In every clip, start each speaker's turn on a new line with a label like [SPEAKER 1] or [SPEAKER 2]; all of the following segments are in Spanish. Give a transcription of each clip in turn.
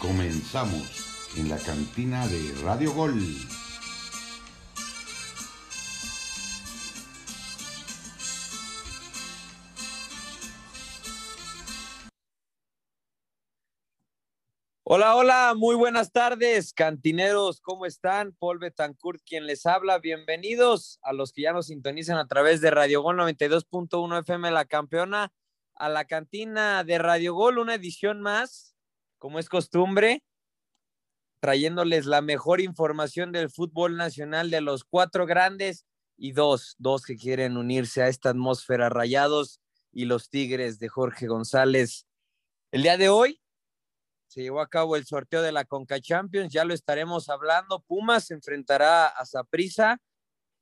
[SPEAKER 1] Comenzamos en la cantina de Radio Gol.
[SPEAKER 2] Hola, hola, muy buenas tardes, cantineros, ¿cómo están? Paul Betancourt, quien les habla, bienvenidos a los que ya nos sintonizan a través de Radio Gol 92.1 FM La Campeona, a la cantina de Radio Gol, una edición más, como es costumbre, trayéndoles la mejor información del fútbol nacional de los cuatro grandes y dos, dos que quieren unirse a esta atmósfera, Rayados y los Tigres de Jorge González. El día de hoy se llevó a cabo el sorteo de la Conca Champions, ya lo estaremos hablando. Pumas enfrentará a Saprissa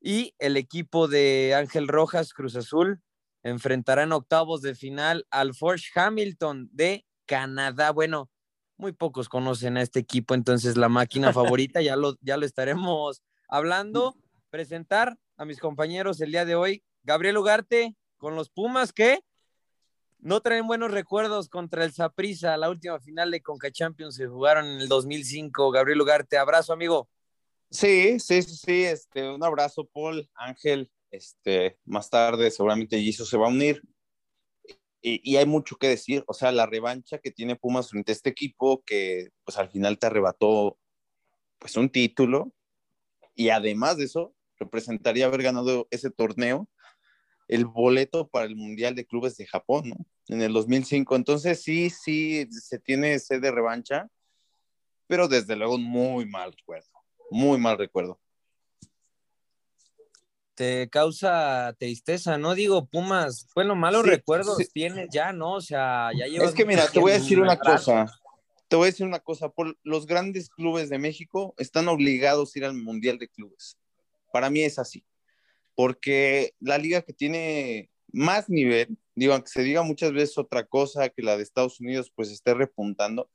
[SPEAKER 2] y el equipo de Ángel Rojas Cruz Azul enfrentará en octavos de final al Forge Hamilton de Canadá. Bueno, muy pocos conocen a este equipo, entonces la máquina favorita, ya lo, ya lo estaremos hablando. Presentar a mis compañeros el día de hoy, Gabriel Ugarte con los Pumas que no traen buenos recuerdos contra el Saprissa, la última final de Conca Champions se jugaron en el 2005. Gabriel Ugarte, abrazo, amigo.
[SPEAKER 3] Sí, sí, sí, sí, este, un abrazo, Paul, Ángel, este, más tarde seguramente Jesus se va a unir. Y, hay mucho que decir, o sea, la revancha que tiene Pumas frente a este equipo que pues al final te arrebató pues un título y además de eso representaría haber ganado ese torneo el boleto para el Mundial de Clubes de Japón, ¿no? En el 2005. Entonces sí, sí, se tiene sed de revancha, pero desde luego un muy mal recuerdo, muy mal recuerdo.
[SPEAKER 2] Te causa tristeza, ¿no? Digo, Pumas, bueno, malos sí, recuerdos sí. tienes ya, ¿no? O sea, ya llevas...
[SPEAKER 3] Es que mira, te voy a decir una cosa, te voy a decir una cosa, por los grandes clubes de México están obligados a ir al Mundial de Clubes. Para mí es así porque la liga que tiene más nivel, digo, aunque se diga muchas veces otra cosa, que la de Estados Unidos pues esté repuntando,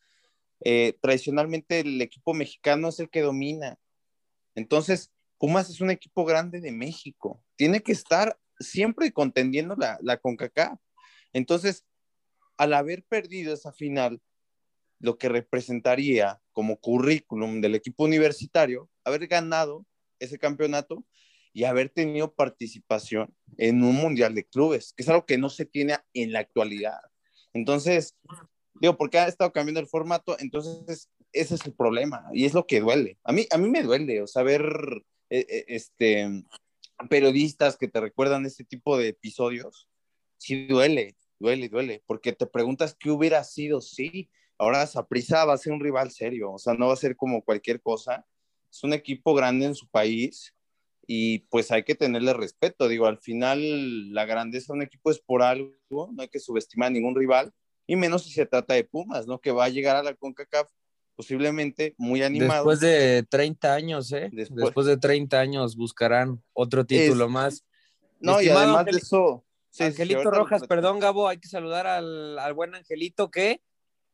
[SPEAKER 3] eh, tradicionalmente el equipo mexicano es el que domina. Entonces, Pumas es un equipo grande de México, tiene que estar siempre contendiendo la, la CONCACAF. Entonces, al haber perdido esa final, lo que representaría como currículum del equipo universitario, haber ganado ese campeonato, y haber tenido participación en un mundial de clubes, que es algo que no se tiene en la actualidad. Entonces, digo, porque ha estado cambiando el formato, entonces ese es el problema y es lo que duele. A mí, a mí me duele, o sea, ver este, periodistas que te recuerdan este tipo de episodios, sí duele, duele, duele, porque te preguntas qué hubiera sido, sí, ahora Saprisa va a ser un rival serio, o sea, no va a ser como cualquier cosa, es un equipo grande en su país, y pues hay que tenerle respeto. Digo, al final la grandeza de un equipo es por algo, no hay que subestimar a ningún rival, y menos si se trata de Pumas, ¿no? Que va a llegar a la CONCACAF posiblemente muy animado.
[SPEAKER 2] Después de 30 años, ¿eh? Después, Después de 30 años buscarán otro título es... más.
[SPEAKER 3] No, y además Angel... de eso...
[SPEAKER 2] Sí, Angelito sí, Rojas, lo... perdón, Gabo, hay que saludar al, al buen Angelito que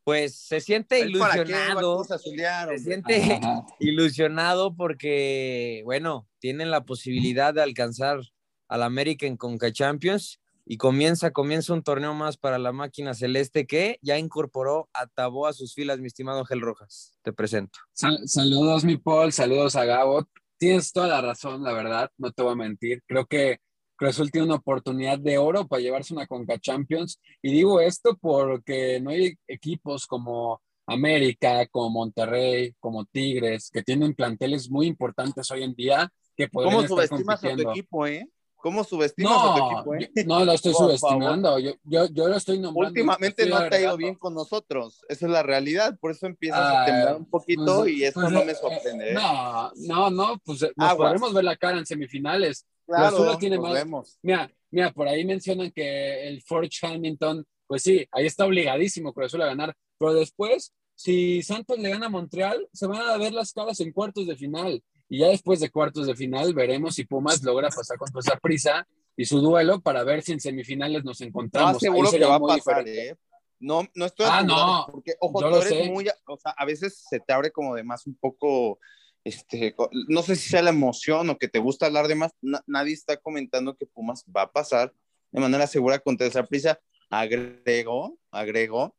[SPEAKER 2] pues se siente ilusionado, se siente Ajá. ilusionado porque, bueno, tienen la posibilidad de alcanzar al América en Conca Champions y comienza, comienza un torneo más para la máquina celeste que ya incorporó a Tabó a sus filas, mi estimado Ángel Rojas. Te presento.
[SPEAKER 4] Sal saludos, mi Paul, saludos a Gabo. Tienes toda la razón, la verdad, no te voy a mentir. Creo que Cruz Azul tiene una oportunidad de oro para llevarse una Conca Champions. Y digo esto porque no hay equipos como América, como Monterrey, como Tigres, que tienen planteles muy importantes hoy en día que podrían
[SPEAKER 3] ¿Cómo subestimas a tu equipo, eh? ¿Cómo subestimas
[SPEAKER 4] no,
[SPEAKER 3] a tu equipo, eh?
[SPEAKER 4] No, lo estoy Por subestimando. Yo, yo, yo, lo estoy nombrando.
[SPEAKER 3] Últimamente no te ha ido bien con nosotros. Esa es la realidad. Por eso empiezas ah, a temblar un poquito pues, y eso pues, no me sorprende.
[SPEAKER 4] Eh, no, no, no. Pues nos podemos ver la cara en semifinales.
[SPEAKER 3] Claro,
[SPEAKER 4] tiene más. Vemos. Mira, mira, por ahí mencionan que el Forge Hamilton, pues sí, ahí está obligadísimo Cruz Azul a ganar, pero después, si Santos le gana a Montreal, se van a ver las caras en cuartos de final. Y ya después de cuartos de final, veremos si Pumas logra pasar con toda esa prisa y su duelo para ver si en semifinales nos encontramos.
[SPEAKER 3] No, seguro que va a pasar, ¿eh? No, no estoy
[SPEAKER 4] ah, no,
[SPEAKER 3] porque, ojo, tú eres muy, o sea, a veces se te abre como de más un poco este, no sé si sea la emoción o que te gusta hablar de más, na nadie está comentando que Pumas va a pasar de manera segura contra esa prisa. Agregó, agregó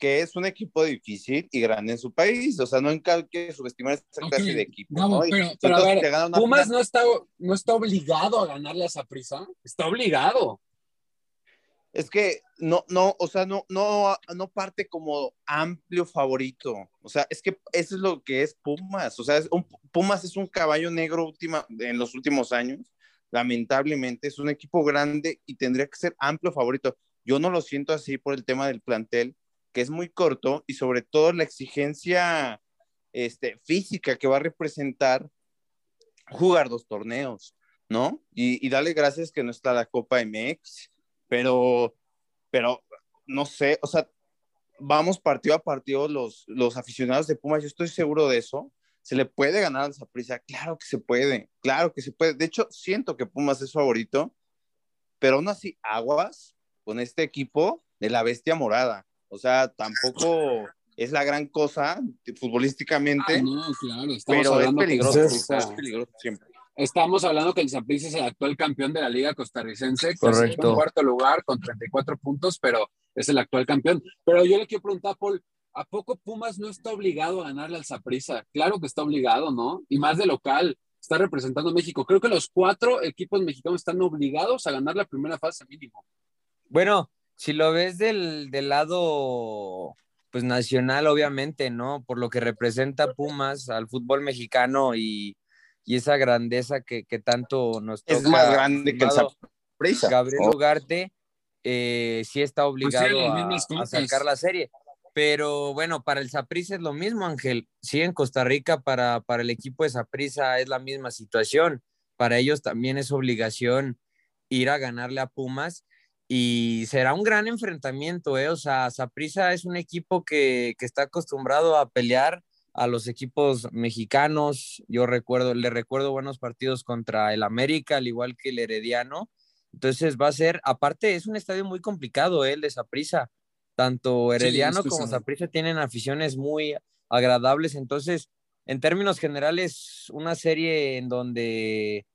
[SPEAKER 3] que es un equipo difícil y grande en su país. O sea, no encalque subestimar esta clase de equipo.
[SPEAKER 4] No, pero, a ver, Pumas no está, no está obligado a ganarle a esa prisa. Está obligado.
[SPEAKER 3] Es que no, no, o sea, no, no, no parte como amplio favorito. O sea, es que eso es lo que es Pumas. O sea, es un, Pumas es un caballo negro última, en los últimos años. Lamentablemente, es un equipo grande y tendría que ser amplio favorito. Yo no lo siento así por el tema del plantel, que es muy corto y sobre todo la exigencia este, física que va a representar jugar dos torneos, ¿no? Y, y darle gracias que no está la Copa MX, pero, pero no sé, o sea, vamos partido a partido los, los aficionados de Pumas, yo estoy seguro de eso. ¿Se le puede ganar a prisa? Claro que se puede, claro que se puede. De hecho, siento que Pumas es favorito, pero aún así, aguas con este equipo de la bestia morada. O sea, tampoco es la gran cosa futbolísticamente.
[SPEAKER 4] Ah, no, claro,
[SPEAKER 3] pero es peligroso, es, peligroso siempre.
[SPEAKER 4] Estamos hablando que el Saprissa es el actual campeón de la Liga Costarricense, Correcto. en cuarto lugar con 34 puntos, pero es el actual campeón. Pero yo le quiero preguntar, Paul, ¿a poco Pumas no está obligado a ganarle al Saprissa? Claro que está obligado, ¿no? Y más de local, está representando a México. Creo que los cuatro equipos mexicanos están obligados a ganar la primera fase mínimo.
[SPEAKER 2] Bueno, si lo ves del, del lado pues nacional, obviamente, ¿no? Por lo que representa Pumas al fútbol mexicano y, y esa grandeza que, que, tanto nos
[SPEAKER 3] toca. Es más grande que el Zaprisa.
[SPEAKER 2] Gabriel oh. Ugarte eh, sí está pues obligado a, sacar la serie. Pero bueno, para el Zaprisa es lo mismo, Ángel. Sí, en Costa Rica para, para el equipo de Zaprisa es la misma situación. Para ellos también es obligación ir a ganarle a Pumas y será un gran enfrentamiento, ¿eh? O sea, Saprissa es un equipo que, que, está acostumbrado a pelear a los equipos mexicanos. Yo recuerdo, le recuerdo buenos partidos contra el América, al igual que el Herediano. Entonces va a ser, aparte es un estadio muy complicado, ¿eh? el de Saprissa. Tanto Herediano como Saprissa tienen aficiones muy agradables. Entonces, en términos generales, una serie en donde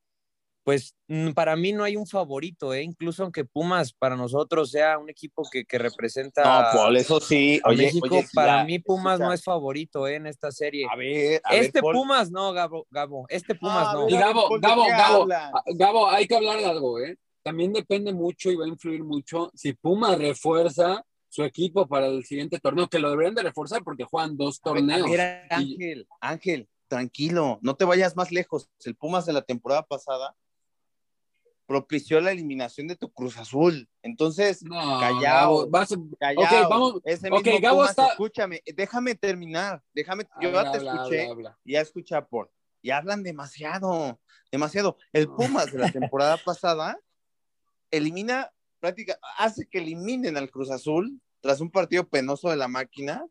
[SPEAKER 2] pues para mí no hay un favorito, ¿eh? incluso aunque Pumas para nosotros sea un equipo que, que representa.
[SPEAKER 3] No, Paul, eso sí.
[SPEAKER 2] Oye, México, para mí Pumas no es favorito ¿eh? en esta serie.
[SPEAKER 3] A ver,
[SPEAKER 2] a este Pumas no, Gabo, Gabo, este Pumas no.
[SPEAKER 4] Y Gabo, Gabo, Gabo, ah, Gabo, hay que hablar de algo, ¿eh? También depende mucho y va a influir mucho si Pumas refuerza su equipo para el siguiente torneo, que lo deberían de reforzar porque juegan dos torneos.
[SPEAKER 3] Ángel, Ángel, tranquilo, no te vayas más lejos. El Pumas de la temporada pasada propició la eliminación de tu Cruz Azul. Entonces, callado. callado. vamos. Ese mismo Gabo escúchame, déjame terminar, déjame, yo ya te escuché, ya escucha por, y hablan demasiado, demasiado. El Pumas de la temporada pasada elimina, práctica, hace que eliminen al Cruz Azul tras un partido penoso de la máquina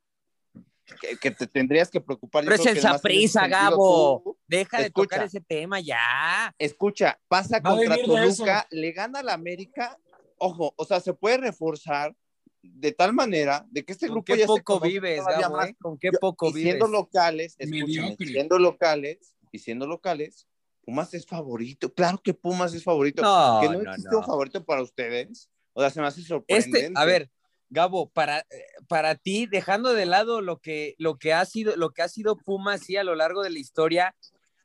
[SPEAKER 3] que, te tendrías que preocupar.
[SPEAKER 2] Pero es esa prisa, Gabo. Deja de tocar ese tema ya.
[SPEAKER 3] Escucha, pasa contra Toluca, le gana a la América. Ojo, o sea, se puede reforzar de tal manera de que este grupo
[SPEAKER 2] qué poco vives, Gabo, eh? ¿Con qué poco vives?
[SPEAKER 3] Siendo locales, siendo locales y siendo locales, Pumas es favorito. Claro que Pumas es favorito. No, que no, no existe un favorito para ustedes. O sea, se me hace sorprendente.
[SPEAKER 2] Este, a ver, Gabo, para, para ti, dejando de lado lo que, lo que ha sido, lo que ha sido Puma sí, a lo largo de la historia,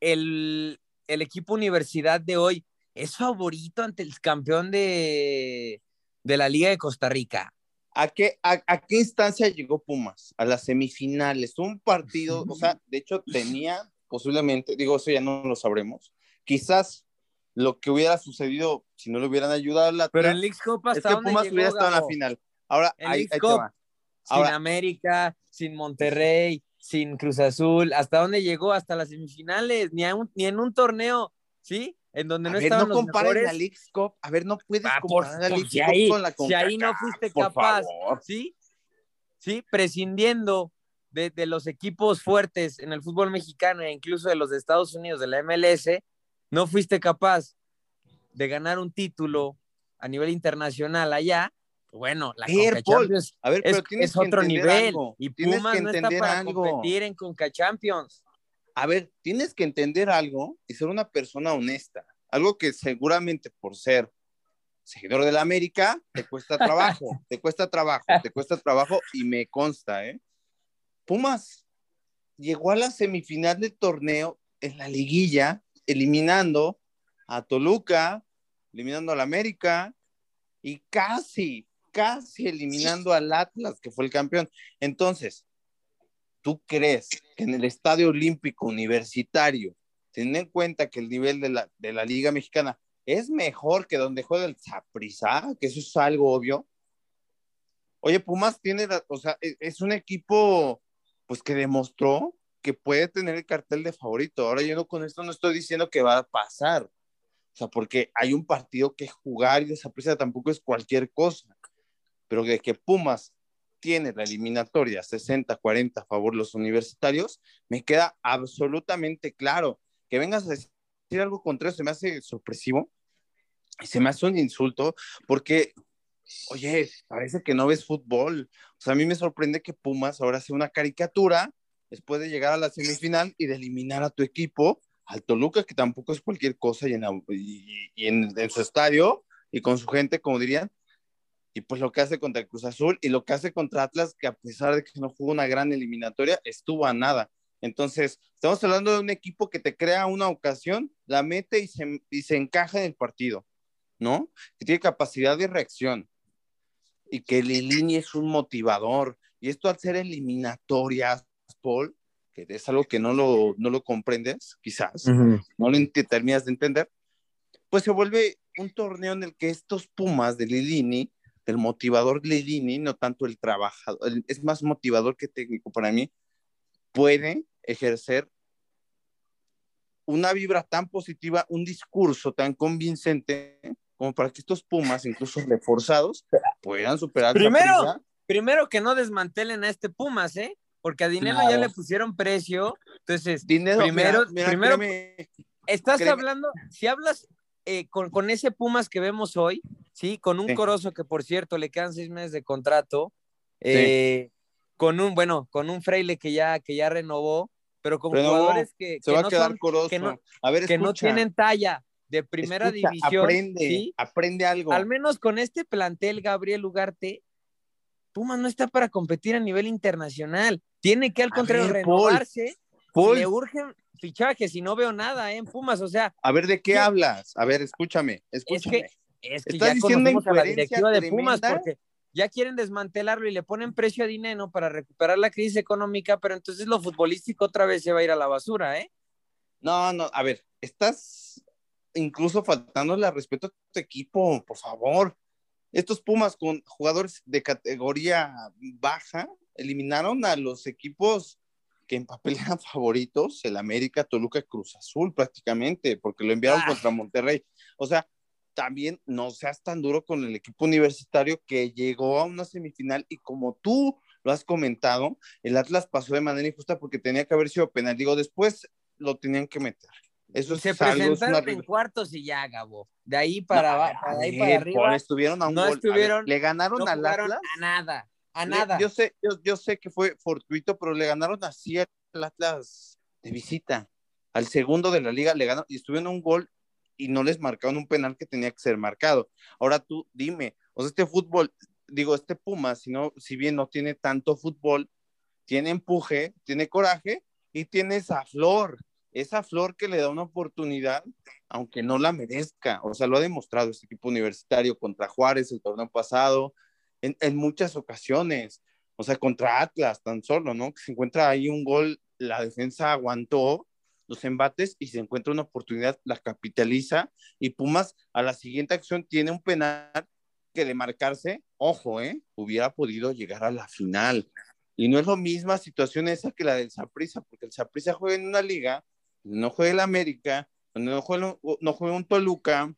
[SPEAKER 2] el, equipo universidad de hoy es favorito ante el campeón de, la Liga de Costa Rica.
[SPEAKER 3] ¿A qué, a, qué instancia llegó Pumas? A las semifinales. Un partido, o sea, de hecho tenía posiblemente, digo, eso ya no lo sabremos, quizás lo que hubiera sucedido si no le hubieran ayudado a la
[SPEAKER 2] Pero en League Cup hasta es que Pumas hubiera estado en
[SPEAKER 3] la final. Ahora, ahí,
[SPEAKER 2] Sin América, sin Monterrey, sin Cruz Azul, ¿hasta dónde llegó? Hasta las semifinales, ni, ni en un torneo, ¿sí? En donde no estaban no los mejores.
[SPEAKER 3] la League Cup. A ver, no puedes ah, comparar la League Cup con la
[SPEAKER 2] Si ahí no fuiste capaz, ¿sí? ¿Sí? Prescindiendo de, de, los equipos fuertes en el fútbol mexicano e incluso de los de Estados Unidos, de la MLS, no fuiste capaz de ganar un título a nivel internacional allá, bueno, la Conca Champions a ver, pero es, otro nivel y Pumas no está para competir en Conca Champions.
[SPEAKER 3] A ver, tienes que entender algo y ser una persona honesta, algo que seguramente por ser seguidor de la América, te cuesta trabajo, te cuesta trabajo, te cuesta trabajo y me consta, ¿eh? Pumas llegó a la semifinal del torneo en la liguilla, eliminando a Toluca, eliminando al América y casi, casi eliminando al Atlas, que fue el campeón. Entonces, ¿tú crees que en el Estadio Olímpico Universitario, teniendo en cuenta que el nivel de la, de la Liga Mexicana es mejor que donde juega el Zaprisa, que eso es algo obvio? Oye, Pumas tiene, o sea, e, es un equipo, pues que demostró que puede tener el cartel de favorito. Ahora yo no, con esto no estoy diciendo que va a pasar, o sea, porque hay un partido que jugar y esa prisa tampoco es cualquier cosa, pero de que Pumas tiene la eliminatoria 60-40 a favor de los universitarios, me queda absolutamente claro. Que vengas a decir algo contrario se me hace sorpresivo y se me hace un insulto porque, oye, parece que no ves fútbol. O sea, a mí me sorprende que Pumas ahora sea una caricatura después de llegar a la semifinal y de eliminar a tu equipo, al Toluca, que tampoco es cualquier cosa, y en, en, su estadio y con su gente, como dirían, y pues lo que hace contra el Cruz Azul y lo que hace contra Atlas, que a pesar de que no jugó una gran eliminatoria, estuvo a nada. Entonces, estamos hablando de un equipo que te crea una ocasión, la mete y se, y se encaja en el partido, ¿no? Que tiene capacidad de reacción y que Lilini es un motivador. Y esto al ser eliminatorias, Paul, que es algo que no lo, no lo comprendes, quizás, no lo terminas de entender, pues se vuelve un torneo en el que estos Pumas de Lilini, del motivador Lilini, no tanto el trabajador, es más motivador que técnico para mí, puede ejercer una vibra tan positiva, un discurso tan convincente como para que estos Pumas, incluso reforzados, puedan superar.
[SPEAKER 2] Primero, primero que no desmantelen a este Pumas, ¿eh? porque a Dinero ya le pusieron precio. Entonces, dinero, primero, primero estás hablando, si hablas eh, con, ese Pumas que vemos hoy, sí, con un Corozo que por cierto le quedan seis meses de contrato, eh, con un, bueno, con un Freile que ya, que ya renovó, pero con jugadores que,
[SPEAKER 3] se va a quedar
[SPEAKER 2] que no, a ver, que no tienen talla de primera división.
[SPEAKER 3] Aprende, aprende algo.
[SPEAKER 2] Al menos con este plantel, Gabriel Ugarte, Pumas no está para competir a nivel internacional. Tiene que al contrario renovarse. Le urgen fichajes y no veo nada ¿eh? en Pumas, o sea.
[SPEAKER 3] A ver, ¿de qué hablas? A ver, escúchame, escúchame.
[SPEAKER 2] Es que, ya conocemos a la directiva de Pumas porque ya quieren desmantelarlo y le ponen precio a dinero para recuperar la crisis económica, pero entonces lo futbolístico otra vez se va a ir a la basura, ¿eh?
[SPEAKER 3] No, no, a ver, estás incluso faltándole al respeto a tu equipo, por favor. Estos Pumas con jugadores de categoría baja eliminaron a los equipos que en papel eran favoritos, el América, Toluca, Cruz Azul prácticamente, porque lo enviaron ah. contra Monterrey. O sea, también no seas tan duro con el equipo universitario que llegó a una semifinal y como tú lo has comentado, el Atlas pasó de manera injusta porque tenía que haber sido penal. Digo, después lo tenían que meter. Eso
[SPEAKER 2] se presentaron en cuartos y ya, Gabo. De ahí para, abajo, de ahí para arriba.
[SPEAKER 3] estuvieron a un no Estuvieron, le ganaron al Atlas.
[SPEAKER 2] A nada, a nada.
[SPEAKER 3] yo, sé, yo, sé que fue fortuito, pero le ganaron así al Atlas de visita. Al segundo de la liga le ganaron y estuvieron a un gol y no les marcaron un penal que tenía que ser marcado. Ahora tú dime, o sea, este fútbol, digo, este Puma, si, no, si bien no tiene tanto fútbol, tiene empuje, tiene coraje y tiene esa flor esa flor que le da una oportunidad, aunque no la merezca. O sea, lo ha demostrado este equipo universitario contra Juárez el torneo pasado, en, muchas ocasiones. O sea, contra Atlas tan solo, ¿no? Que se encuentra ahí un gol, la defensa aguantó los embates y se encuentra una oportunidad, la capitaliza y Pumas a la siguiente acción tiene un penal que de marcarse, ojo, ¿eh? Hubiera podido llegar a la final. Y no es la misma situación esa que la del Saprissa, porque el Saprissa juega en una liga no juega el América, donde no juega, no juega un Toluca,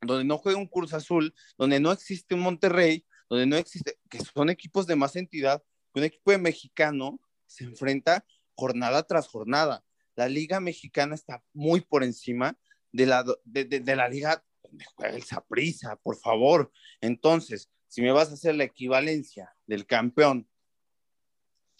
[SPEAKER 3] donde no juega un Cruz Azul, donde no existe un Monterrey, donde no existe, que son equipos de más entidad, un equipo de mexicano se enfrenta jornada tras jornada. La liga mexicana está muy por encima de la, de, la liga donde juega el Saprissa, por favor. Entonces, si me vas a hacer la equivalencia del campeón,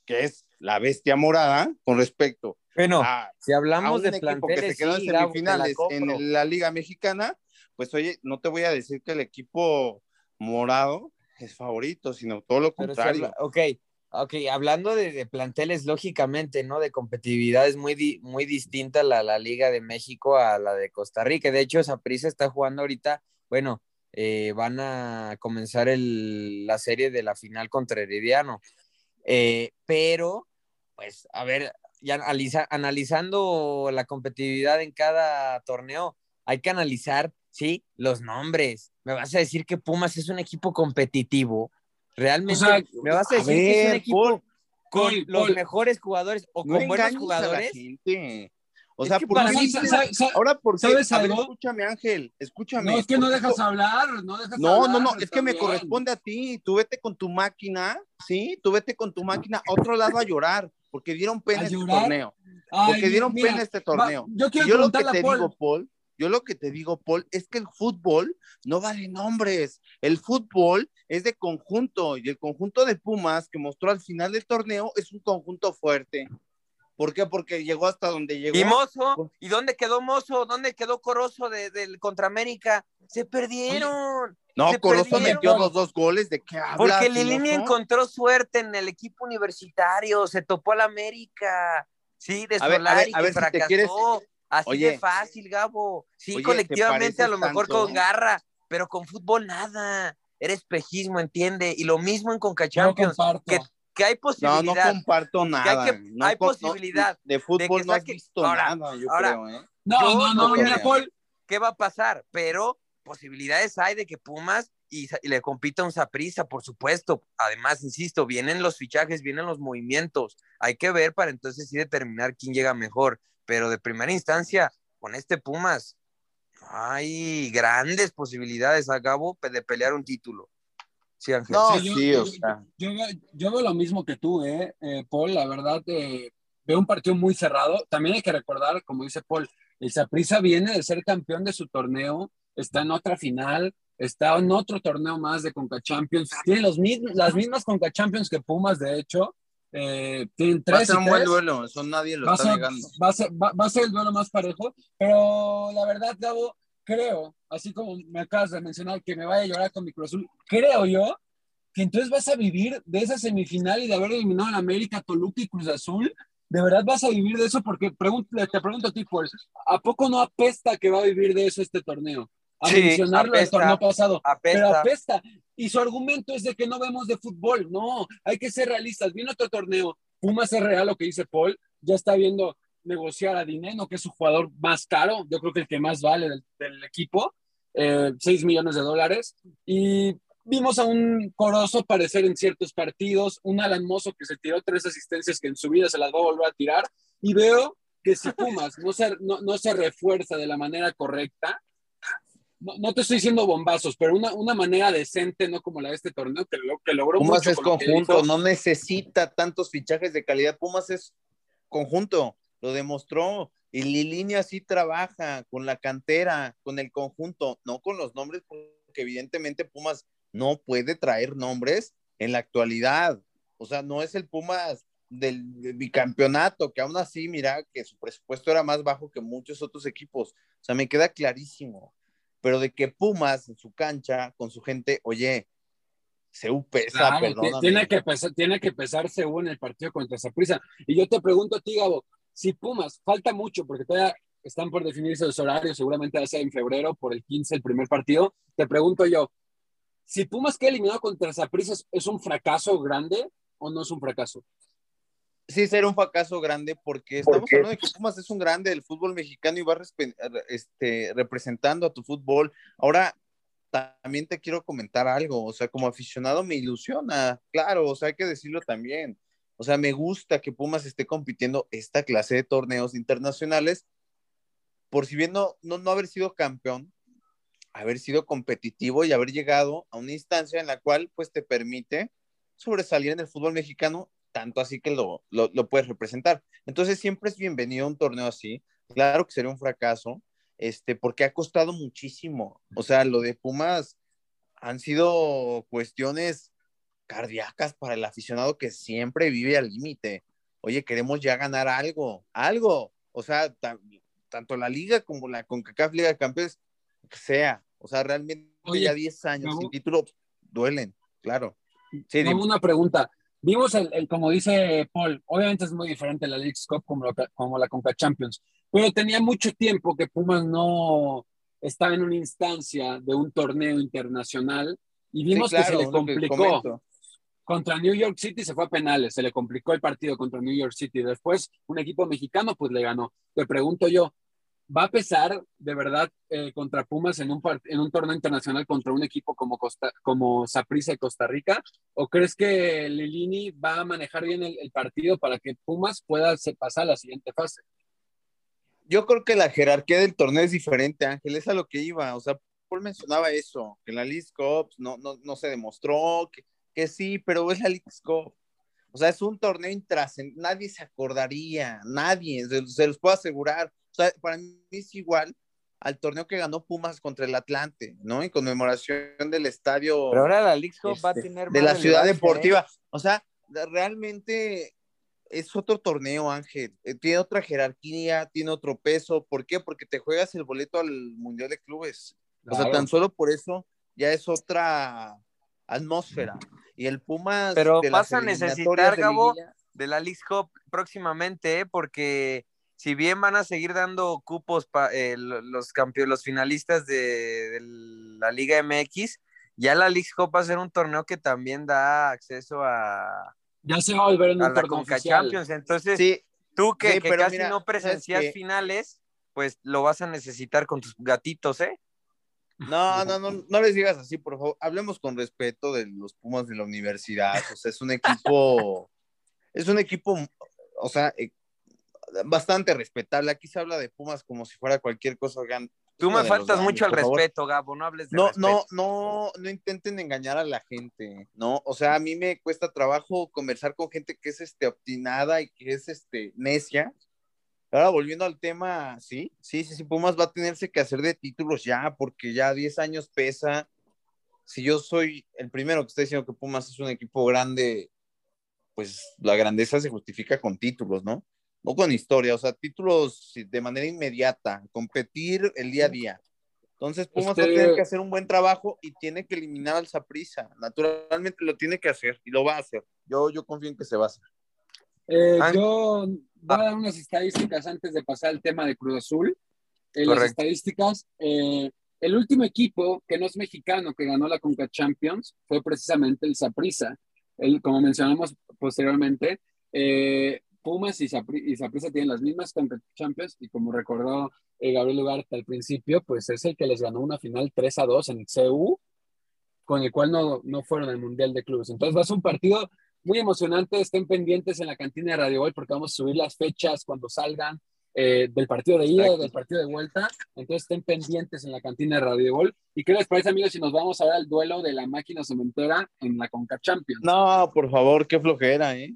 [SPEAKER 3] que es la bestia morada, con respecto
[SPEAKER 2] bueno, si hablamos de
[SPEAKER 3] planteles, que se quedó en semifinales en la Liga Mexicana, pues oye, no te voy a decir que el equipo morado es favorito, sino todo lo contrario.
[SPEAKER 2] ok, ok, hablando de, planteles, lógicamente, ¿no? De competitividad es muy, muy distinta la, la Liga de México a la de Costa Rica. De hecho, Saprissa está jugando ahorita, bueno, eh, van a comenzar el, la serie de la final contra Herediano. Eh, pero, pues, a ver, ya analizando la competitividad en cada torneo, hay que analizar, sí, los nombres. Me vas a decir que Pumas es un equipo competitivo. Realmente, me vas a decir que es un equipo con los mejores jugadores o con buenos jugadores.
[SPEAKER 3] O sea, por para mí, ahora por ¿sabes algo? escúchame, Ángel, escúchame.
[SPEAKER 4] No, es que no dejas hablar, no dejas
[SPEAKER 3] No,
[SPEAKER 4] hablar,
[SPEAKER 3] no, no, es que me corresponde a ti. Tú vete con tu máquina, ¿sí? Tú vete con tu máquina a otro lado a llorar, porque dieron pena este torneo. porque dieron pena este torneo.
[SPEAKER 4] yo quiero
[SPEAKER 3] yo lo que te digo, Paul, yo lo que te digo, Paul, es que el fútbol no vale nombres. El fútbol es de conjunto y el conjunto de Pumas que mostró al final del torneo es un conjunto fuerte. ¿Por qué? Porque llegó hasta donde llegó.
[SPEAKER 2] ¿Y Mozo? ¿Y dónde quedó Mozo? ¿Dónde quedó Corozo del de, contra América? Se perdieron.
[SPEAKER 3] No, Corozo metió los dos goles. ¿De qué hablas?
[SPEAKER 2] Porque Lilini encontró suerte en el equipo universitario. Se topó al América. Sí, de Solari, que fracasó. Así de fácil, Gabo. Sí, colectivamente a lo mejor con garra, pero con fútbol nada. Era espejismo, entiende. Y lo mismo en Conca Champions. que que hay posibilidad.
[SPEAKER 3] No, no comparto nada.
[SPEAKER 2] Que hay, posibilidad.
[SPEAKER 3] de fútbol no has visto nada, yo creo, ¿eh?
[SPEAKER 4] No, no, no, Paul.
[SPEAKER 2] ¿Qué va a pasar? Pero posibilidades hay de que Pumas y, le compita un Saprisa, por supuesto. Además, insisto, vienen los fichajes, vienen los movimientos. Hay que ver para entonces sí determinar quién llega mejor. Pero de primera instancia, con este Pumas, hay grandes posibilidades a Gabo de pelear un título. Sí, Ángel.
[SPEAKER 3] No, sí, yo, o sea.
[SPEAKER 4] Yo, veo lo mismo que tú, ¿eh? eh Paul, la verdad, eh, veo un partido muy cerrado. También hay que recordar, como dice Paul, el Saprissa viene de ser campeón de su torneo, está en otra final, está en otro torneo más de Conca Champions. Tiene los mismos, las mismas Conca Champions que Pumas, de hecho. Eh, tienen tres
[SPEAKER 3] va a ser un buen duelo, eso nadie lo está negando.
[SPEAKER 4] Va a, ser, va, a ser el duelo más parejo, pero la verdad, Gabo, creo, así como me acabas de mencionar, que me vaya a llorar con mi Cruz Azul, creo yo que entonces vas a vivir de esa semifinal y de haber eliminado a América, Toluca y Cruz Azul. ¿De verdad vas a vivir de eso? Porque te pregunto a ti, pues, ¿a poco no apesta que va a vivir de eso este torneo? A mencionarlo el torneo pasado, pero apesta. Y su argumento es de que no vemos de fútbol. No, hay que ser realistas. Viene otro torneo. Pumas es real lo que dice Paul. Ya está viendo negociar a Dineno, que es su jugador más caro, yo creo que el que más vale del, equipo, eh, 6 millones de dólares. Y vimos a un Corozo aparecer en ciertos partidos, un Alan Mozo que se tiró tres asistencias que en su vida se las va a volver a tirar. Y veo que si Pumas no se, no, no se refuerza de la manera correcta, no, no, te estoy diciendo bombazos, pero una, una, manera decente, no como la de este torneo, que, lo, que logró.
[SPEAKER 3] Pumas es conjunto, no necesita tantos fichajes de calidad. Pumas es conjunto lo demostró. Y Lilini así trabaja con la cantera, con el conjunto, no con los nombres, porque evidentemente Pumas no puede traer nombres en la actualidad. O sea, no es el Pumas del, bicampeonato, que aún así, mira, que su presupuesto era más bajo que muchos otros equipos. O sea, me queda clarísimo. Pero de que Pumas en su cancha, con su gente, oye, se pesa,
[SPEAKER 4] Tiene que pesar, tiene que pesar según el partido contra Zaprisa. Y yo te pregunto a ti, Gabo, si Pumas, falta mucho porque todavía están por definirse los horarios, seguramente va a ser en febrero por el 15 el primer partido. Te pregunto yo, si Pumas queda eliminado contra Saprissa, ¿es un fracaso grande o no es un fracaso?
[SPEAKER 3] Sí, será un fracaso grande porque estamos hablando de que Pumas es un grande del fútbol mexicano y va este, representando a tu fútbol. Ahora, también te quiero comentar algo, o sea, como aficionado me ilusiona, claro, o sea, hay que decirlo también. O sea, me gusta que Pumas esté compitiendo esta clase de torneos internacionales, por si bien no, no, haber sido campeón, haber sido competitivo y haber llegado a una instancia en la cual pues te permite sobresalir en el fútbol mexicano, tanto así que lo, lo, lo puedes representar. Entonces siempre es bienvenido un torneo así. Claro que sería un fracaso, este, porque ha costado muchísimo. O sea, lo de Pumas han sido cuestiones cardíacas para el aficionado que siempre vive al límite. Oye, queremos ya ganar algo, algo. O sea, tanto la liga como la CONCACAF Liga de Campeones, sea, O sea, realmente ya 10 años sin título duelen, claro.
[SPEAKER 4] Sí, Tengo una pregunta. Vimos el, como dice Paul, obviamente es muy diferente la League Cup como, como la Conca Champions, pero tenía mucho tiempo que Pumas no estaba en una instancia de un torneo internacional y vimos que se le complicó. Contra New York City se fue a penales, se le complicó el partido contra New York City. Después, un equipo mexicano pues le ganó. Te pregunto yo, ¿va a pesar de verdad eh, contra Pumas en un, torneo internacional contra un equipo como, Costa, como Saprissa y Costa Rica? ¿O crees que Lilini va a manejar bien el, partido para que Pumas pueda pasar a la siguiente fase?
[SPEAKER 3] Yo creo que la jerarquía del torneo es diferente, Ángel, es a lo que iba. O sea, Paul mencionaba eso, que la League Cup no, no, no se demostró, que, que sí, pero es la League Cup. O sea, es un torneo intrascendente, nadie se acordaría, nadie, se, los puedo asegurar. O sea, para mí es igual al torneo que ganó Pumas contra el Atlante, ¿no? En conmemoración del estadio.
[SPEAKER 2] Pero ahora la League Cup va a este, tener.
[SPEAKER 3] De la ciudad deportiva. O sea, realmente es otro torneo, Ángel. Eh, tiene otra jerarquía, tiene otro peso. ¿Por qué? Porque te juegas el boleto al Mundial de Clubes. O sea, tan solo por eso ya es otra atmósfera. Y el Pumas.
[SPEAKER 2] Pero vas a necesitar, Gabo, de la League Cup próximamente, ¿eh? porque si bien van a seguir dando cupos para eh, los campeones, los finalistas de, la Liga MX, ya la League Cup va a ser un torneo que también da acceso a.
[SPEAKER 4] Ya se va a volver en un torneo
[SPEAKER 2] Champions. Entonces, sí, tú que, casi no presencias finales, pues lo vas a necesitar con tus gatitos, ¿eh?
[SPEAKER 3] No, no, no, no les digas así, por favor. Hablemos con respeto de los Pumas de la universidad. O sea, es un equipo, es un equipo, o sea, eh, bastante respetable. Aquí se habla de Pumas como si fuera cualquier cosa.
[SPEAKER 2] Tú me faltas mucho al respeto, Gabo, no hables de
[SPEAKER 3] no,
[SPEAKER 2] respeto.
[SPEAKER 3] No, no, no intenten engañar a la gente, ¿no? O sea, a mí me cuesta trabajo conversar con gente que es este obstinada y que es este necia Ahora volviendo al tema, sí, sí, sí, sí, Pumas va a tenerse que hacer de títulos ya, porque ya 10 años pesa. Si yo soy el primero que está diciendo que Pumas es un equipo grande, pues la grandeza se justifica con títulos, ¿no? No con historia, o sea, títulos de manera inmediata, competir el día a día. Entonces Pumas va a tener que hacer un buen trabajo y tiene que eliminar al Saprisa. Naturalmente lo tiene que hacer y lo va a hacer. Yo, yo confío en que se va a hacer.
[SPEAKER 4] Eh, yo voy a dar unas estadísticas antes de pasar al tema de Cruz Azul. Eh, las estadísticas, eh, el último equipo que no es mexicano que ganó la Conca Champions fue precisamente el Saprissa. Como mencionamos posteriormente, Pumas y Saprissa tienen las mismas Champions y como recordó Gabriel Ugarte al principio, pues es el que les ganó una final 3 a 2 en CU, con el cual no, no fueron al Mundial de Clubes. Entonces va a ser un partido muy emocionante. Estén pendientes en la cantina de Radio Gol porque vamos a subir las fechas cuando salgan eh, del partido de ida del partido de vuelta. Entonces estén pendientes en la cantina de Radio Gol. ¿Y qué les parece, amigos, si nos vamos a ver al duelo de la máquina cementera en la Conca Champions?
[SPEAKER 3] No, por favor, qué flojera, ¿eh?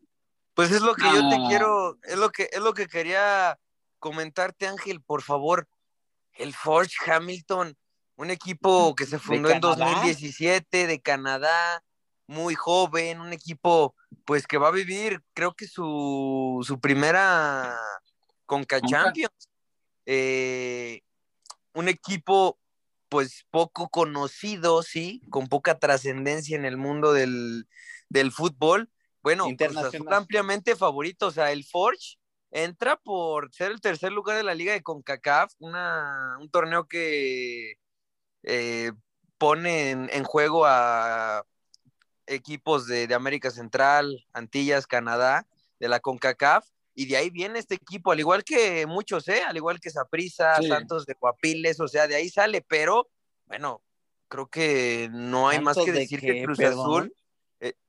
[SPEAKER 2] Pues es lo que yo te ah. quiero, es lo que, es lo que quería comentarte, Ángel, por favor. El Forge Hamilton, un equipo que se fundó en 2017 de Canadá, muy joven, un equipo pues que va a vivir, creo que su, su primera Conca Champions. Eh, un equipo pues poco conocido, sí, con poca trascendencia en el mundo del, fútbol. Bueno, pues, ampliamente favorito, o sea, el Forge entra por ser el tercer lugar de la liga de CONCACAF, una, un torneo que eh, pone en, juego a equipos de, América Central, Antillas, Canadá, de la CONCACAF, y de ahí viene este equipo, al igual que muchos, ¿eh? Al igual que Saprisa, Santos de Guapiles, o sea, de ahí sale, pero bueno, creo que no hay más que decir que Cruz Azul,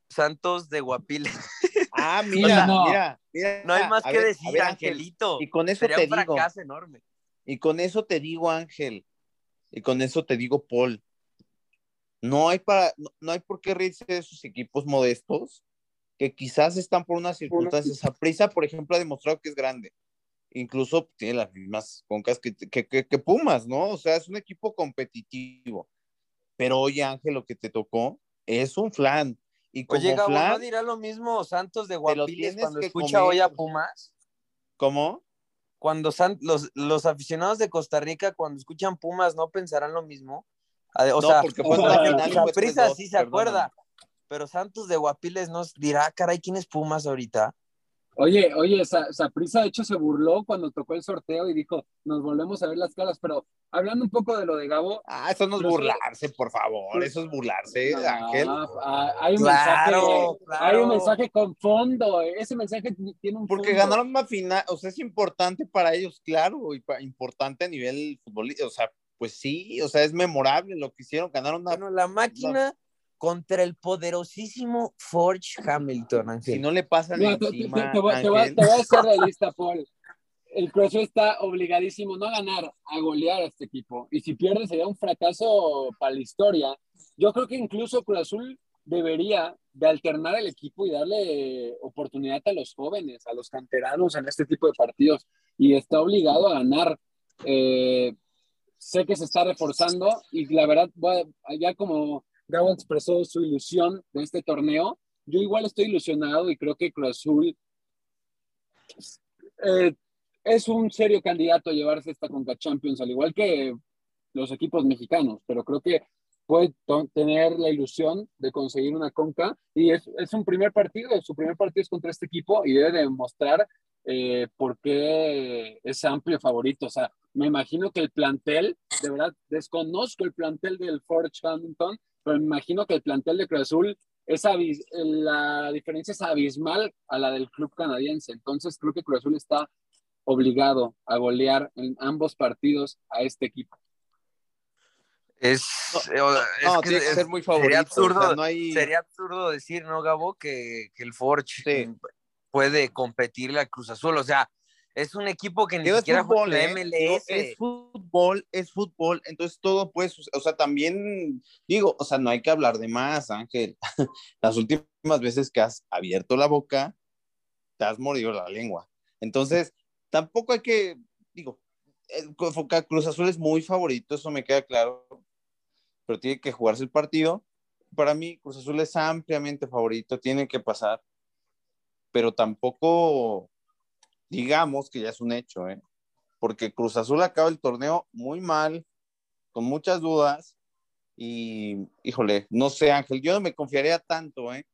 [SPEAKER 2] Santos de Guapiles.
[SPEAKER 3] Ah, mira, no, mira,
[SPEAKER 2] No hay más que decir, Angelito.
[SPEAKER 3] Y con eso te
[SPEAKER 2] un
[SPEAKER 3] digo.
[SPEAKER 2] enorme.
[SPEAKER 3] Y con eso te digo, Ángel. Y con eso te digo, Paul. No hay, para, no, hay por qué reírse de esos equipos modestos que quizás están por unas circunstancias. A prisa, por ejemplo, ha demostrado que es grande. Incluso tiene las mismas concas que, que, Pumas, ¿no? O sea, es un equipo competitivo. Pero oye, Ángel, lo que te tocó es un flan. Y como
[SPEAKER 2] oye,
[SPEAKER 3] flan,
[SPEAKER 2] ¿no dirá lo mismo Santos de Guapiles cuando escucha hoy a Pumas?
[SPEAKER 3] ¿Cómo?
[SPEAKER 2] Cuando los, los aficionados de Costa Rica, cuando escuchan Pumas, ¿no pensarán lo mismo? O sea, porque fue Prisa sí se acuerda, pero Santos de Guapiles nos dirá, caray, ¿quién es Pumas ahorita?
[SPEAKER 4] Oye, oye, Saprisa de hecho se burló cuando tocó el sorteo y dijo, nos volvemos a ver las caras, pero hablando un poco de lo de Gabo.
[SPEAKER 3] Ah, eso no es burlarse, por favor, eso es burlarse, Ángel.
[SPEAKER 4] Ah, hay, un mensaje, hay un mensaje con fondo, ese mensaje tiene un
[SPEAKER 3] Porque ganaron una final, o sea, es importante para ellos, claro, y importante a nivel futbolístico, o sea, pues sí, o sea, es memorable lo que hicieron, ganaron una...
[SPEAKER 2] Bueno, la máquina contra el poderosísimo Forge Hamilton,
[SPEAKER 3] Si no le pasa
[SPEAKER 4] te, encima, te, voy, a ser realista, Paul. El Cruz está obligadísimo no a ganar, a golear a este equipo. Y si pierde sería un fracaso para la historia. Yo creo que incluso Cruz Azul debería de alternar el equipo y darle oportunidad a los jóvenes, a los canteranos en este tipo de partidos. Y está obligado a ganar. Eh, sé que se está reforzando y la verdad, ya como Gabo expresó su ilusión de este torneo. Yo igual estoy ilusionado y creo que Cruz Azul eh, es un serio candidato a llevarse esta Conca Champions, al igual que los equipos mexicanos, pero creo que puede tener la ilusión de conseguir una Conca y es, es un primer partido, su primer partido es contra este equipo y debe demostrar eh, por qué es amplio favorito. O sea, me imagino que el plantel, de verdad, desconozco el plantel del Forge Hamilton, pero me imagino que el plantel de Cruz Azul, es la diferencia es abismal a la del club canadiense. Entonces creo que Cruz Azul está obligado a golear en ambos partidos a este equipo.
[SPEAKER 2] Es,
[SPEAKER 3] no, tiene que ser muy favorito.
[SPEAKER 2] Sería absurdo, sería absurdo decir, ¿no, Gabo? Que, que el Forge puede competirle a Cruz Azul. O sea, es un equipo que ni siquiera
[SPEAKER 3] es fútbol, ¿eh? MLS. es fútbol, es fútbol, entonces todo puede, o sea, también digo, o sea, no hay que hablar de más, Ángel. Las últimas veces que has abierto la boca, te has mordido la lengua. Entonces, tampoco hay que, digo, Cruz Azul es muy favorito, eso me queda claro, pero tiene que jugarse el partido. Para mí, Cruz Azul es ampliamente favorito, tiene que pasar, pero tampoco digamos que ya es un hecho, ¿eh? porque Cruz Azul acaba el torneo muy mal, con muchas dudas, y híjole, no sé, Ángel, yo no me confiaría tanto, ¿eh?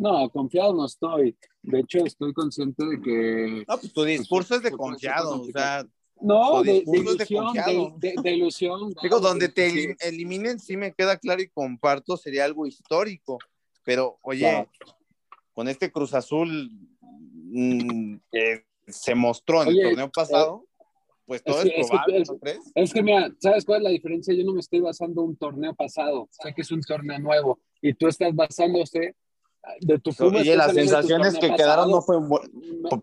[SPEAKER 4] No, confiado no estoy. De hecho, estoy consciente de que.
[SPEAKER 3] No, pues tu discurso es de confiado, o sea.
[SPEAKER 4] No, de, ilusión, de, ilusión.
[SPEAKER 3] Digo, donde te eliminen, sí me queda claro y comparto, sería algo histórico. Pero, oye, con este Cruz Azul Mm, que se mostró en el torneo pasado, pues todo es, probable,
[SPEAKER 4] es, que mira, ¿sabes cuál es la diferencia? Yo no me estoy basando en un torneo pasado, sé que es un torneo nuevo, y tú estás basándose de tu.
[SPEAKER 3] Y las sensaciones que quedaron no fueron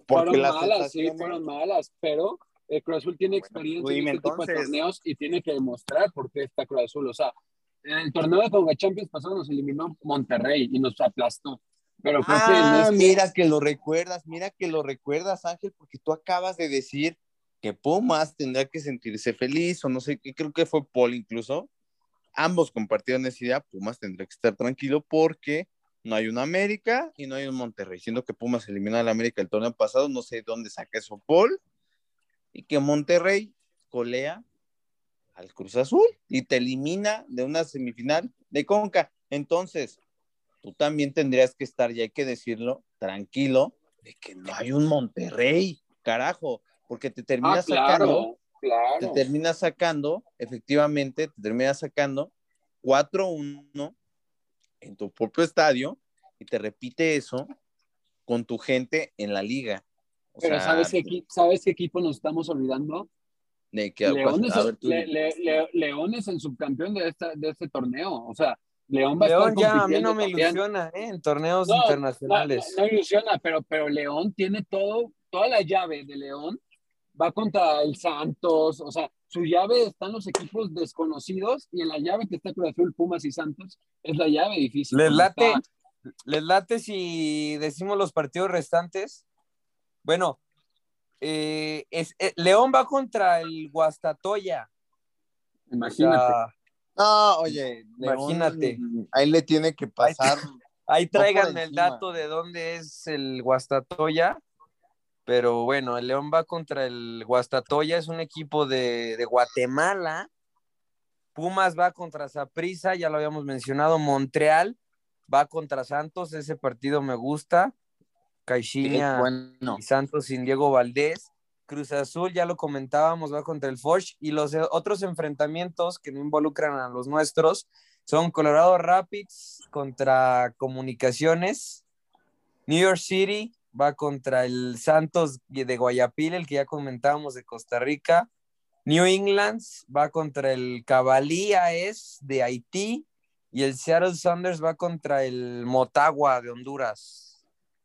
[SPEAKER 4] porque las malas, sí, fueron malas, pero el Cruz Azul tiene experiencia en este tipo de torneos y tiene que demostrar por qué está Cruz Azul. O sea, en el torneo de Conga Champions pasado nos eliminó Monterrey y nos aplastó. Pero
[SPEAKER 3] ah, mira que lo recuerdas, mira que lo recuerdas, Ángel, porque tú acabas de decir que Pumas tendrá que sentirse feliz, o no sé, creo que fue Paul incluso. Ambos compartieron esa idea, Pumas tendrá que estar tranquilo porque no hay un América y no hay un Monterrey, siendo que Pumas eliminó al América el torneo pasado, no sé dónde saca eso Paul, y que Monterrey colea al Cruz Azul y te elimina de una semifinal de Conca. Entonces, tú también tendrías que estar, ya hay que decirlo, tranquilo, de que no hay un Monterrey, carajo, porque te termina ah, sacando, te termina sacando, efectivamente, te termina sacando 4-1 en tu propio estadio y te repite eso con tu gente en la liga.
[SPEAKER 4] Pero ¿sabes, qué, ¿sabes qué equipo nos estamos olvidando? Leones, Leones en subcampeón de, esta, de este torneo. O sea, León va
[SPEAKER 2] a ya a mí no me ilusiona ¿eh? en torneos internacionales.
[SPEAKER 4] No, ilusiona, pero, pero León tiene todo, toda la llave de León. Va contra el Santos, o sea, su llave están los equipos desconocidos y en la llave que está Cruz Azul, Pumas y Santos, es la llave difícil.
[SPEAKER 2] ¿Les late, ¿Les late si decimos los partidos restantes? Bueno, eh, es, eh, León va contra el Guastatoya.
[SPEAKER 4] Imagínate.
[SPEAKER 3] No, oye,
[SPEAKER 2] imagínate.
[SPEAKER 3] ahí le tiene que pasar.
[SPEAKER 2] Ahí, traigan el dato de dónde es el Guastatoya. Pero bueno, el León va contra el Guastatoya, es un equipo de, Guatemala. Pumas va contra Saprissa, ya lo habíamos mencionado. Montreal va contra Santos, ese partido me gusta. Caixinha y Santos sin Diego Valdés. Cruz Azul, ya lo comentábamos, va contra el Forge. Y los otros enfrentamientos que no involucran a los nuestros son Colorado Rapids contra Comunicaciones. New York City va contra el Santos de Guayapil, el que ya comentábamos de Costa Rica. New England va contra el Cabalía es de Haití y el Seattle Saunders va contra el Motagua de Honduras.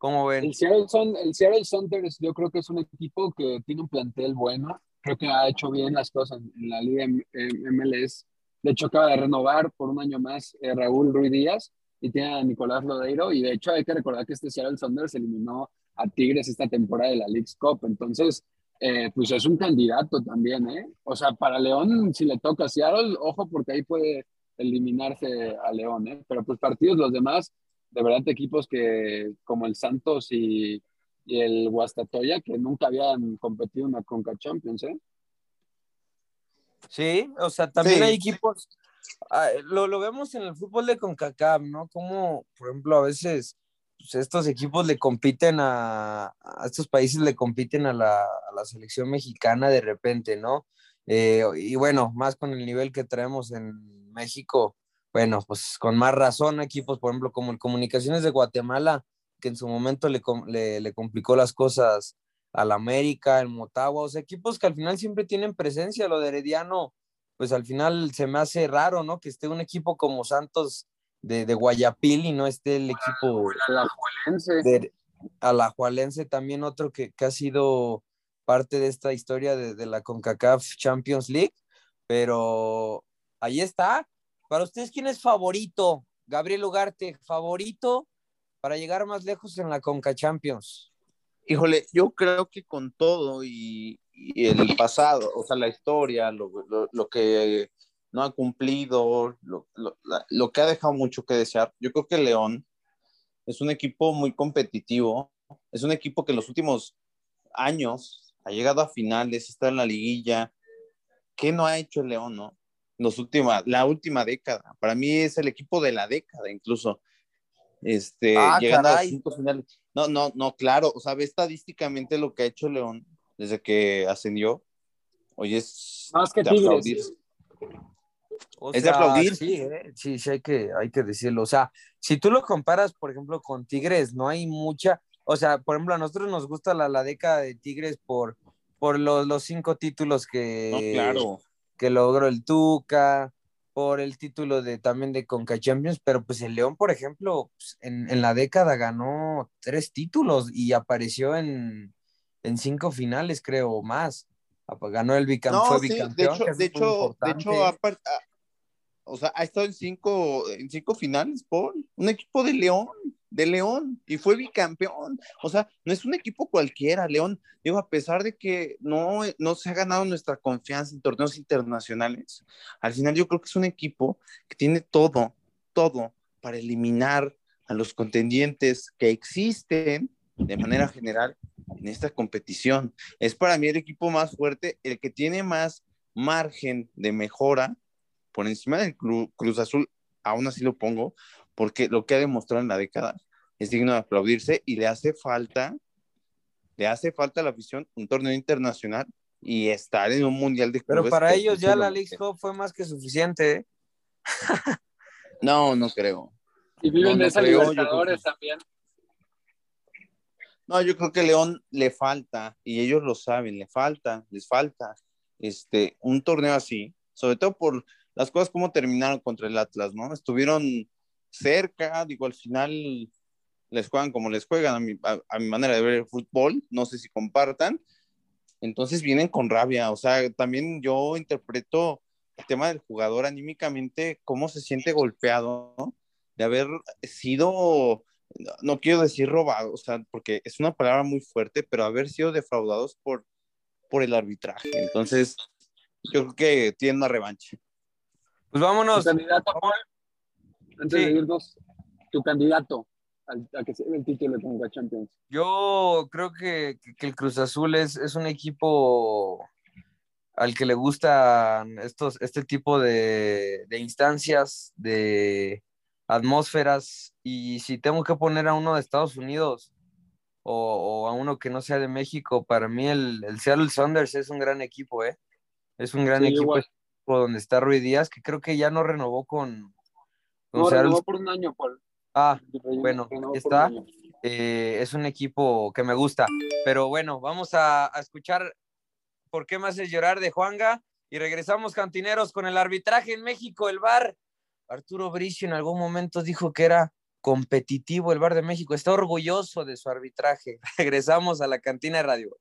[SPEAKER 2] ¿Cómo ven?
[SPEAKER 4] El Seattle, el Seattle Saunders yo creo que es un equipo que tiene un plantel bueno. Creo que ha hecho bien las cosas en la Liga MLS. De hecho, acaba de renovar por un año más eh, Raúl Ruiz Díaz y tiene a Nicolás Lodeiro. Y de hecho, hay que recordar que este Seattle Saunders eliminó a Tigres esta temporada de la League's Cup. Entonces, eh, pues es un candidato también, ¿eh? O sea, para León, si le toca a Seattle, ojo, porque ahí puede eliminarse a León, ¿eh? Pero pues partidos los demás, de verdad, equipos que como el Santos y, el Guastatoya, que nunca habían competido en la Conca Champions, ¿eh?
[SPEAKER 2] Sí, o sea, también hay equipos, ah, lo, lo, vemos en el fútbol de CONCACAF, ¿no? Como, por ejemplo, a veces pues, estos equipos le compiten a, estos países le compiten a la, selección mexicana de repente, ¿no? Eh, y bueno, más con el nivel que traemos en México, bueno, pues con más razón equipos, por ejemplo, como el Comunicaciones de Guatemala, que en su momento le, le, complicó las cosas al América, el Motagua, o sea, equipos que al final siempre tienen presencia, lo de Herediano, pues al final se me hace raro, ¿no? Que esté un equipo como Santos de, de Guayapil y no esté el equipo
[SPEAKER 4] alajuelense.
[SPEAKER 2] Alajuelense también otro que, que, ha sido parte de esta historia de, de, la CONCACAF Champions League, pero ahí está. Para ustedes, ¿quién es favorito? Gabriel Ugarte, favorito para llegar más lejos en la CONCA Champions.
[SPEAKER 3] Híjole, yo creo que con todo y, el pasado, o sea, la historia, lo, que no ha cumplido, lo, que ha dejado mucho que desear. Yo creo que León es un equipo muy competitivo, es un equipo que en los últimos años ha llegado a finales, está en la liguilla. ¿Qué no ha hecho el León, no? Los última, la última década. Para mí es el equipo de la década, incluso. Este,
[SPEAKER 2] ah,
[SPEAKER 3] llegando a cinco finales. No, no, no, claro, o sea, ve estadísticamente lo que ha hecho León desde que ascendió. Hoy es
[SPEAKER 4] más que Tigres
[SPEAKER 2] es de aplaudir. ¿eh? Sí, sí, hay que, hay que decirlo. O sea, si tú lo comparas, por ejemplo, con Tigres, no hay mucha. O sea, por ejemplo, a nosotros nos gusta la, la década de Tigres por, por los, los cinco títulos que,
[SPEAKER 3] claro.
[SPEAKER 2] Que logró el Tuca, por el título de también de Conca Champions, pero pues el León, por ejemplo, pues, en, en, la década ganó tres títulos y apareció en, en cinco finales, creo, más. Ganó el bicampeón.
[SPEAKER 3] No, sí, de hecho, de hecho, de hecho o sea, ha estado en cinco, en cinco finales, por un equipo de León, de León, y fue bicampeón. O sea, no es un equipo cualquiera, León. Digo, a pesar de que no, no se ha ganado nuestra confianza en torneos internacionales, al final yo creo que es un equipo que tiene todo, todo para eliminar a los contendientes que existen de manera general en esta competición. Es para mí el equipo más fuerte, el que tiene más margen de mejora por encima del Cruz Azul, aún así lo pongo, porque lo que ha demostrado en la década es digno de aplaudirse y le hace falta, le hace falta a la afición un torneo internacional y estar en un mundial de
[SPEAKER 2] clubes. Pero para ellos ya la League Cup fue más que suficiente. ¿eh?
[SPEAKER 3] no, no creo.
[SPEAKER 4] Y viven de esa Libertadores también.
[SPEAKER 3] No, yo creo que León le falta, y ellos lo saben, le falta, les falta este, un torneo así, sobre todo por las cosas como terminaron contra el Atlas, ¿no? Estuvieron cerca, digo, al final les juegan como les juegan, a mi, a, mi manera de ver el fútbol, no sé si compartan, entonces vienen con rabia, o sea, también yo interpreto el tema del jugador anímicamente, cómo se siente golpeado, ¿no? De haber sido, no quiero decir robado, o sea, porque es una palabra muy fuerte, pero haber sido defraudados por, por el arbitraje. Entonces, yo creo que tiene una revancha.
[SPEAKER 2] Pues vámonos.
[SPEAKER 4] Candidato, antes de irnos, tu candidato a, que se el título de Conca Champions.
[SPEAKER 2] Yo creo que, que, el Cruz Azul es, es un equipo al que le gustan estos, este tipo de, de instancias, de atmósferas, y si tengo que poner a uno de Estados Unidos o, a uno que no sea de México, para mí el, el Seattle Saunders es un gran equipo, ¿eh? Es un gran equipo donde está Rui Díaz, que creo que ya no renovó con...
[SPEAKER 4] no, renovó por un año, Paul.
[SPEAKER 2] Ah, bueno, está. Eh, es un equipo que me gusta. Pero bueno, vamos a, a escuchar ¿Por qué me haces llorar de Juanga? Y regresamos, cantineros, con el arbitraje en México, el bar. Arturo Bricio en algún momento dijo que era competitivo el bar de México. Está orgulloso de su arbitraje. Regresamos a la cantina de radio.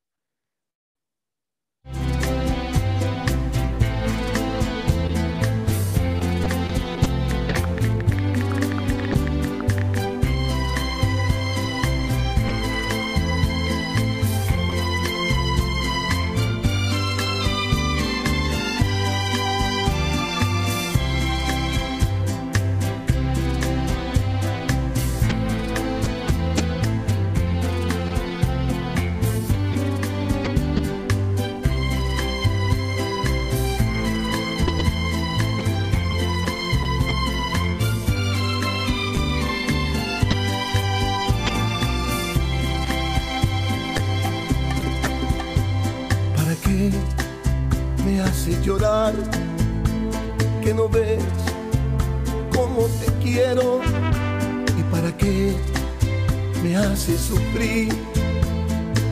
[SPEAKER 5] Me haces sufrir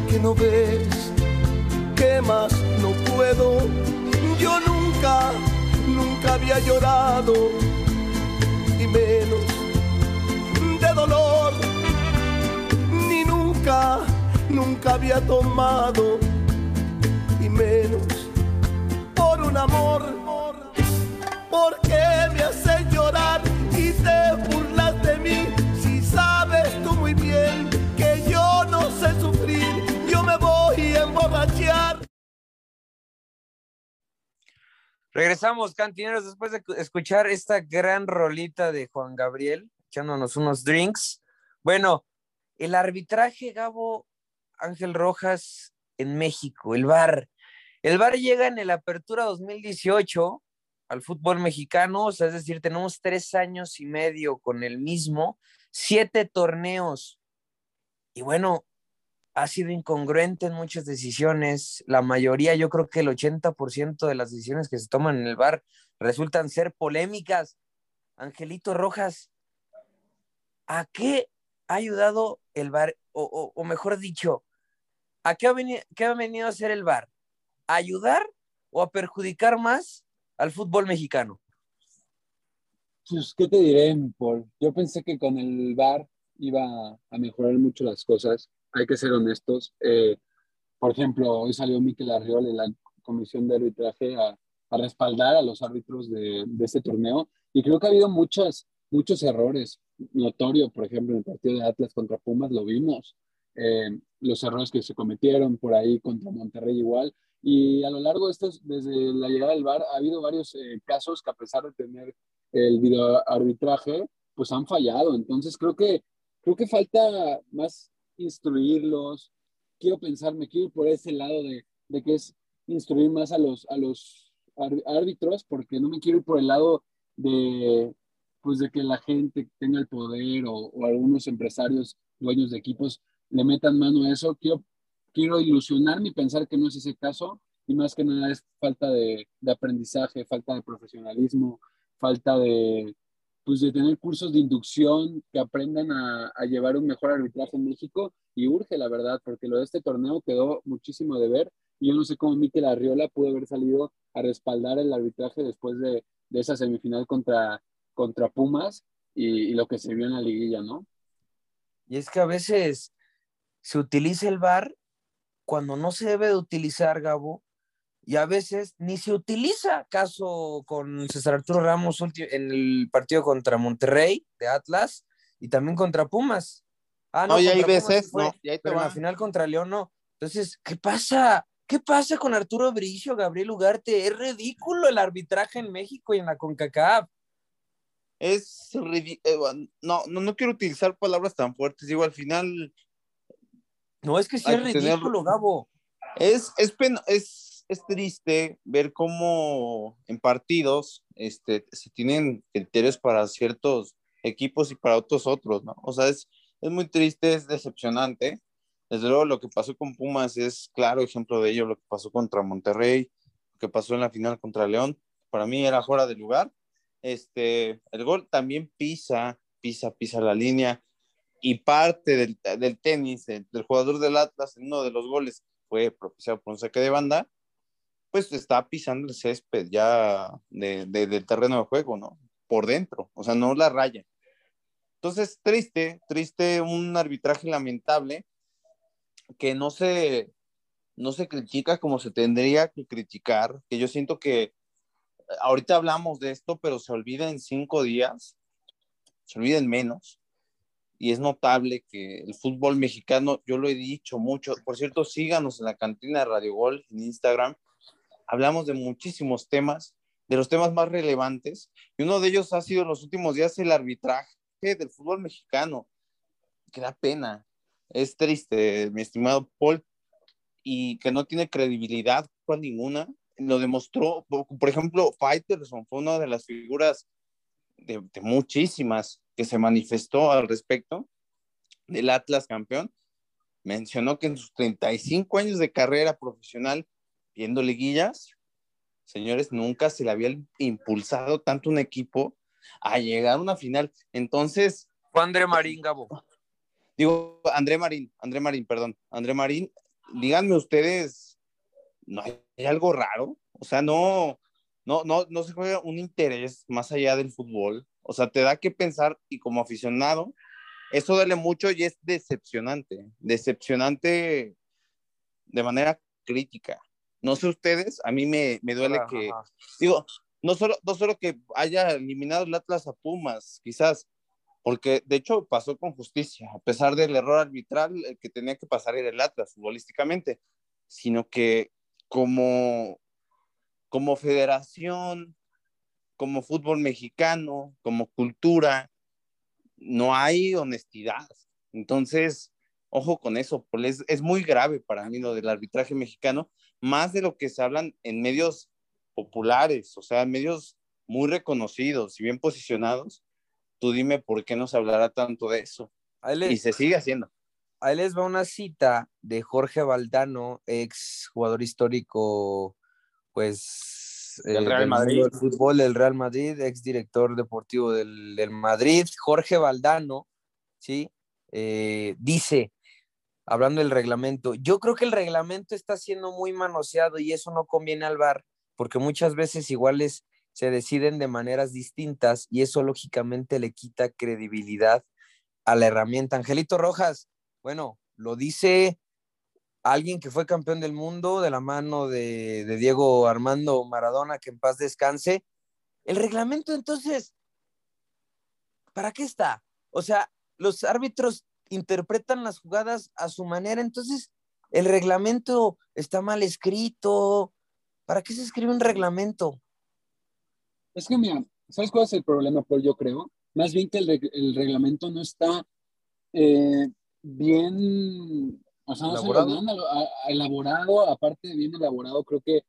[SPEAKER 5] que no ves que más no puedo yo nunca nunca había llorado y menos de dolor ni nunca nunca había tomado y menos un amor. ¿Por qué me hace
[SPEAKER 2] Regresamos, cantineros, después de escuchar esta gran rolita de Juan Gabriel, echándonos unos drinks. Bueno, el arbitraje, Gabo Ángel Rojas en México, el bar. El VAR llega en el Apertura 2018 al fútbol mexicano, es decir, tenemos tres años y medio con el mismo, siete torneos. Y bueno, ha sido incongruente en muchas decisiones. La mayoría, yo creo que el 80% de las decisiones que se toman en el VAR resultan ser polémicas. Angelito Rojas, ¿a qué ha ayudado el VAR? O, mejor dicho, ¿a qué ha, venido, qué ha venido a hacer el VAR? ayudar o a perjudicar más al fútbol mexicano?
[SPEAKER 4] Pues, ¿qué te diré, Paul? Yo pensé que con el VAR iba a mejorar mucho las cosas. Hay que ser honestos. Eh, por ejemplo, hoy salió Miquel Arriol en la comisión de arbitraje a, respaldar a los árbitros de, de, este torneo. Y creo que ha habido muchas, muchos errores. Notorio, por ejemplo, en el partido de Atlas contra Pumas lo vimos. Eh, los errores que se cometieron por ahí contra Monterrey igual. Y a lo largo de estos, desde la llegada del VAR, ha habido varios eh, casos que a pesar de tener el videoarbitraje, pues han fallado. Entonces creo que, creo que falta más instruirlos. Quiero pensar, me quiero ir por ese lado de, de que es instruir más a los, a los árbitros, porque no me quiero ir por el lado de, pues de que la gente tenga el poder o, o algunos empresarios, dueños de equipos, le metan mano a eso. Quiero quiero ilusionarme y pensar que no es ese caso, y más que nada es falta de, aprendizaje, falta de profesionalismo, falta de, pues de tener cursos de inducción que aprendan a, llevar un mejor arbitraje en México y urge, la verdad, porque lo de este torneo quedó muchísimo de ver y yo no sé cómo Miquel Arriola pudo haber salido a respaldar el arbitraje después de, esa semifinal contra, contra Pumas y, y, lo que se vio en la liguilla, ¿no?
[SPEAKER 2] Y es que a veces se utiliza el VAR cuando no se debe de utilizar, Gabo, y a veces ni se utiliza, caso con César Arturo Ramos en el partido contra Monterrey de Atlas y también contra Pumas.
[SPEAKER 3] Ah, no, y hay veces, no,
[SPEAKER 2] pero en la final contra León no. Entonces, ¿qué pasa? ¿Qué pasa con Arturo Bricio, Gabriel Ugarte? Es ridículo el arbitraje en México y en la CONCACAF.
[SPEAKER 3] Es ridículo. Eh, no, no, no quiero utilizar palabras tan fuertes. Digo, al final
[SPEAKER 2] no, es que sí es ridículo, Gabo.
[SPEAKER 3] Es, es, es, es triste ver cómo en partidos este, se tienen criterios para ciertos equipos y para otros otros, ¿no? O sea, es, es muy triste, es decepcionante. Desde luego lo que pasó con Pumas es claro ejemplo de ello, lo que pasó contra Monterrey, lo que pasó en la final contra León, para mí era fuera de lugar. Este, el gol también pisa, pisa, pisa la línea y parte del, del tenis, del, jugador del Atlas en uno de los goles fue propiciado por un saque de banda, pues está pisando el césped ya de, del terreno de juego, ¿no? Por dentro, o sea, no la raya. Entonces, triste, triste, un arbitraje lamentable que no se, no se critica como se tendría que criticar, que yo siento que ahorita hablamos de esto, pero se olvida en cinco días, se olvida en menos, y es notable que el fútbol mexicano, yo lo he dicho mucho, por cierto, síganos en la cantina de Radio Gol en Instagram, hablamos de muchísimos temas, de los temas más relevantes, y uno de ellos ha sido en los últimos días el arbitraje del fútbol mexicano, que da pena, es triste, mi estimado Paul, y que no tiene credibilidad con ninguna, lo demostró, por ejemplo, Fighterson fue una de las figuras de, de muchísimas que se manifestó al respecto del Atlas campeón, mencionó que en sus 35 años de carrera profesional viendo liguillas, señores, nunca se le había impulsado tanto un equipo a llegar a una final. Entonces.
[SPEAKER 2] Fue André Marín, Gabo.
[SPEAKER 3] Digo, André Marín, André Marín, perdón. André Marín, díganme ustedes, ¿no hay algo raro? O sea, no, no, no, no se juega un interés más allá del fútbol. O sea, te da que pensar y como aficionado, eso duele mucho y es decepcionante, decepcionante de manera crítica. No sé ustedes, a mí me, me duele que, digo, no solo, no solo que haya eliminado el Atlas a Pumas, quizás, porque de hecho pasó con justicia, a pesar del error arbitral, el que tenía que pasar era el Atlas futbolísticamente, sino que como, como federación, como fútbol mexicano, como cultura, no hay honestidad. Entonces, ojo con eso, es, es muy grave para mí lo del arbitraje mexicano, más de lo que se hablan en medios populares, o sea, medios muy reconocidos y bien posicionados. Tú dime por qué no se hablará tanto de eso. y se sigue haciendo.
[SPEAKER 2] Ahí les va una cita de Jorge Valdano, ex jugador histórico, pues
[SPEAKER 3] del eh, Real Madrid.
[SPEAKER 2] Del fútbol del Real Madrid, ex director deportivo del, del Madrid, Jorge Valdano, ¿sí? Eh, dice, hablando del reglamento, yo creo que el reglamento está siendo muy manoseado y eso no conviene al VAR, porque muchas veces iguales se deciden de maneras distintas y eso lógicamente le quita credibilidad a la herramienta. Angelito Rojas, bueno, lo dice alguien que fue campeón del mundo de la mano de, Diego Armando Maradona, que en paz descanse. El reglamento entonces, ¿para qué está? O sea, los árbitros interpretan las jugadas a su manera, entonces el reglamento está mal escrito. ¿Para qué se escribe un reglamento?
[SPEAKER 4] Es que, mira, ¿sabes cuál es el problema, Paul? Yo creo. Más bien que el, reglamento no está eh, bien o sea, no ¿Elaborado? Se elaborado, aparte de bien elaborado, creo que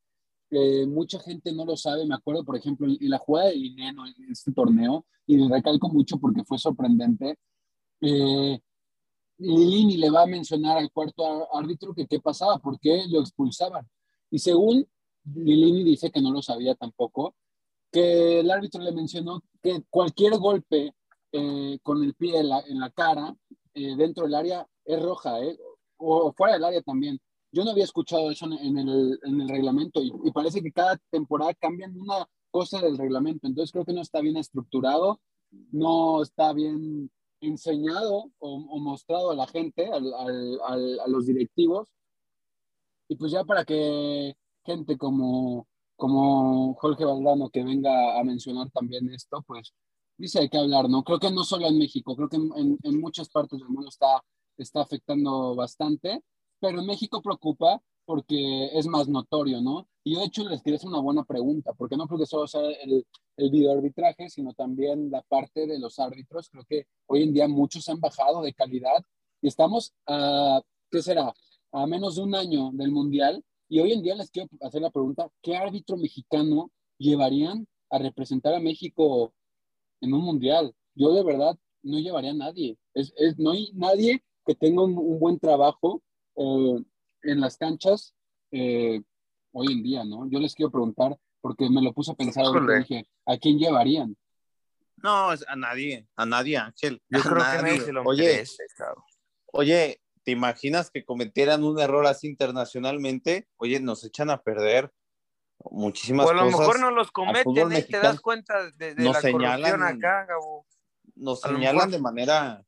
[SPEAKER 4] mucha gente no lo sabe. Me acuerdo, por ejemplo, en, la jugada de Dineno en este torneo, y recalco mucho porque fue sorprendente. Eh, Lini le va a mencionar al cuarto árbitro que qué pasaba, por qué lo expulsaban. Y según Lini dice que no lo sabía tampoco, que el árbitro le mencionó que cualquier golpe eh, con el pie en la, cara eh, dentro del área es roja, ¿eh? o fuera del área también. Yo no había escuchado eso en el, en el reglamento y, parece que cada temporada cambian una cosa del reglamento. Entonces creo que no está bien estructurado, no está bien enseñado o, mostrado a la gente, al, al, a los directivos. Y pues ya para que gente como, como Jorge Valdano que venga a mencionar también esto, pues dice hay que hablar, ¿no? Creo que no solo en México, creo que en, en muchas partes del mundo está está afectando bastante, pero en México preocupa porque es más notorio, ¿no? Y yo de hecho les quería hacer una buena pregunta, porque no creo que solo sea el, el videoarbitraje, sino también la parte de los árbitros. Creo que hoy en día muchos han bajado de calidad y estamos a, ¿qué será? A menos de un año del Mundial Y hoy en día les quiero hacer la pregunta, ¿qué árbitro mexicano llevarían a representar a México en un mundial? Yo de verdad no llevaría a nadie. Es, no hay nadie que tenga un, buen trabajo eh, en las canchas eh, hoy en día, ¿no? Yo les quiero preguntar, porque me lo puse a pensar y dije, ¿a quién llevarían?
[SPEAKER 3] No, a nadie, a nadie, Ángel.
[SPEAKER 2] Yo creo que nadie se lo oye,
[SPEAKER 3] oye, ¿te imaginas que cometieran un error así internacionalmente? Oye, nos echan a perder muchísimas cosas.
[SPEAKER 2] O a lo mejor no los cometen, ¿eh? te das cuenta de, de la corrupción acá, Gabo.
[SPEAKER 3] Nos señalan de manera...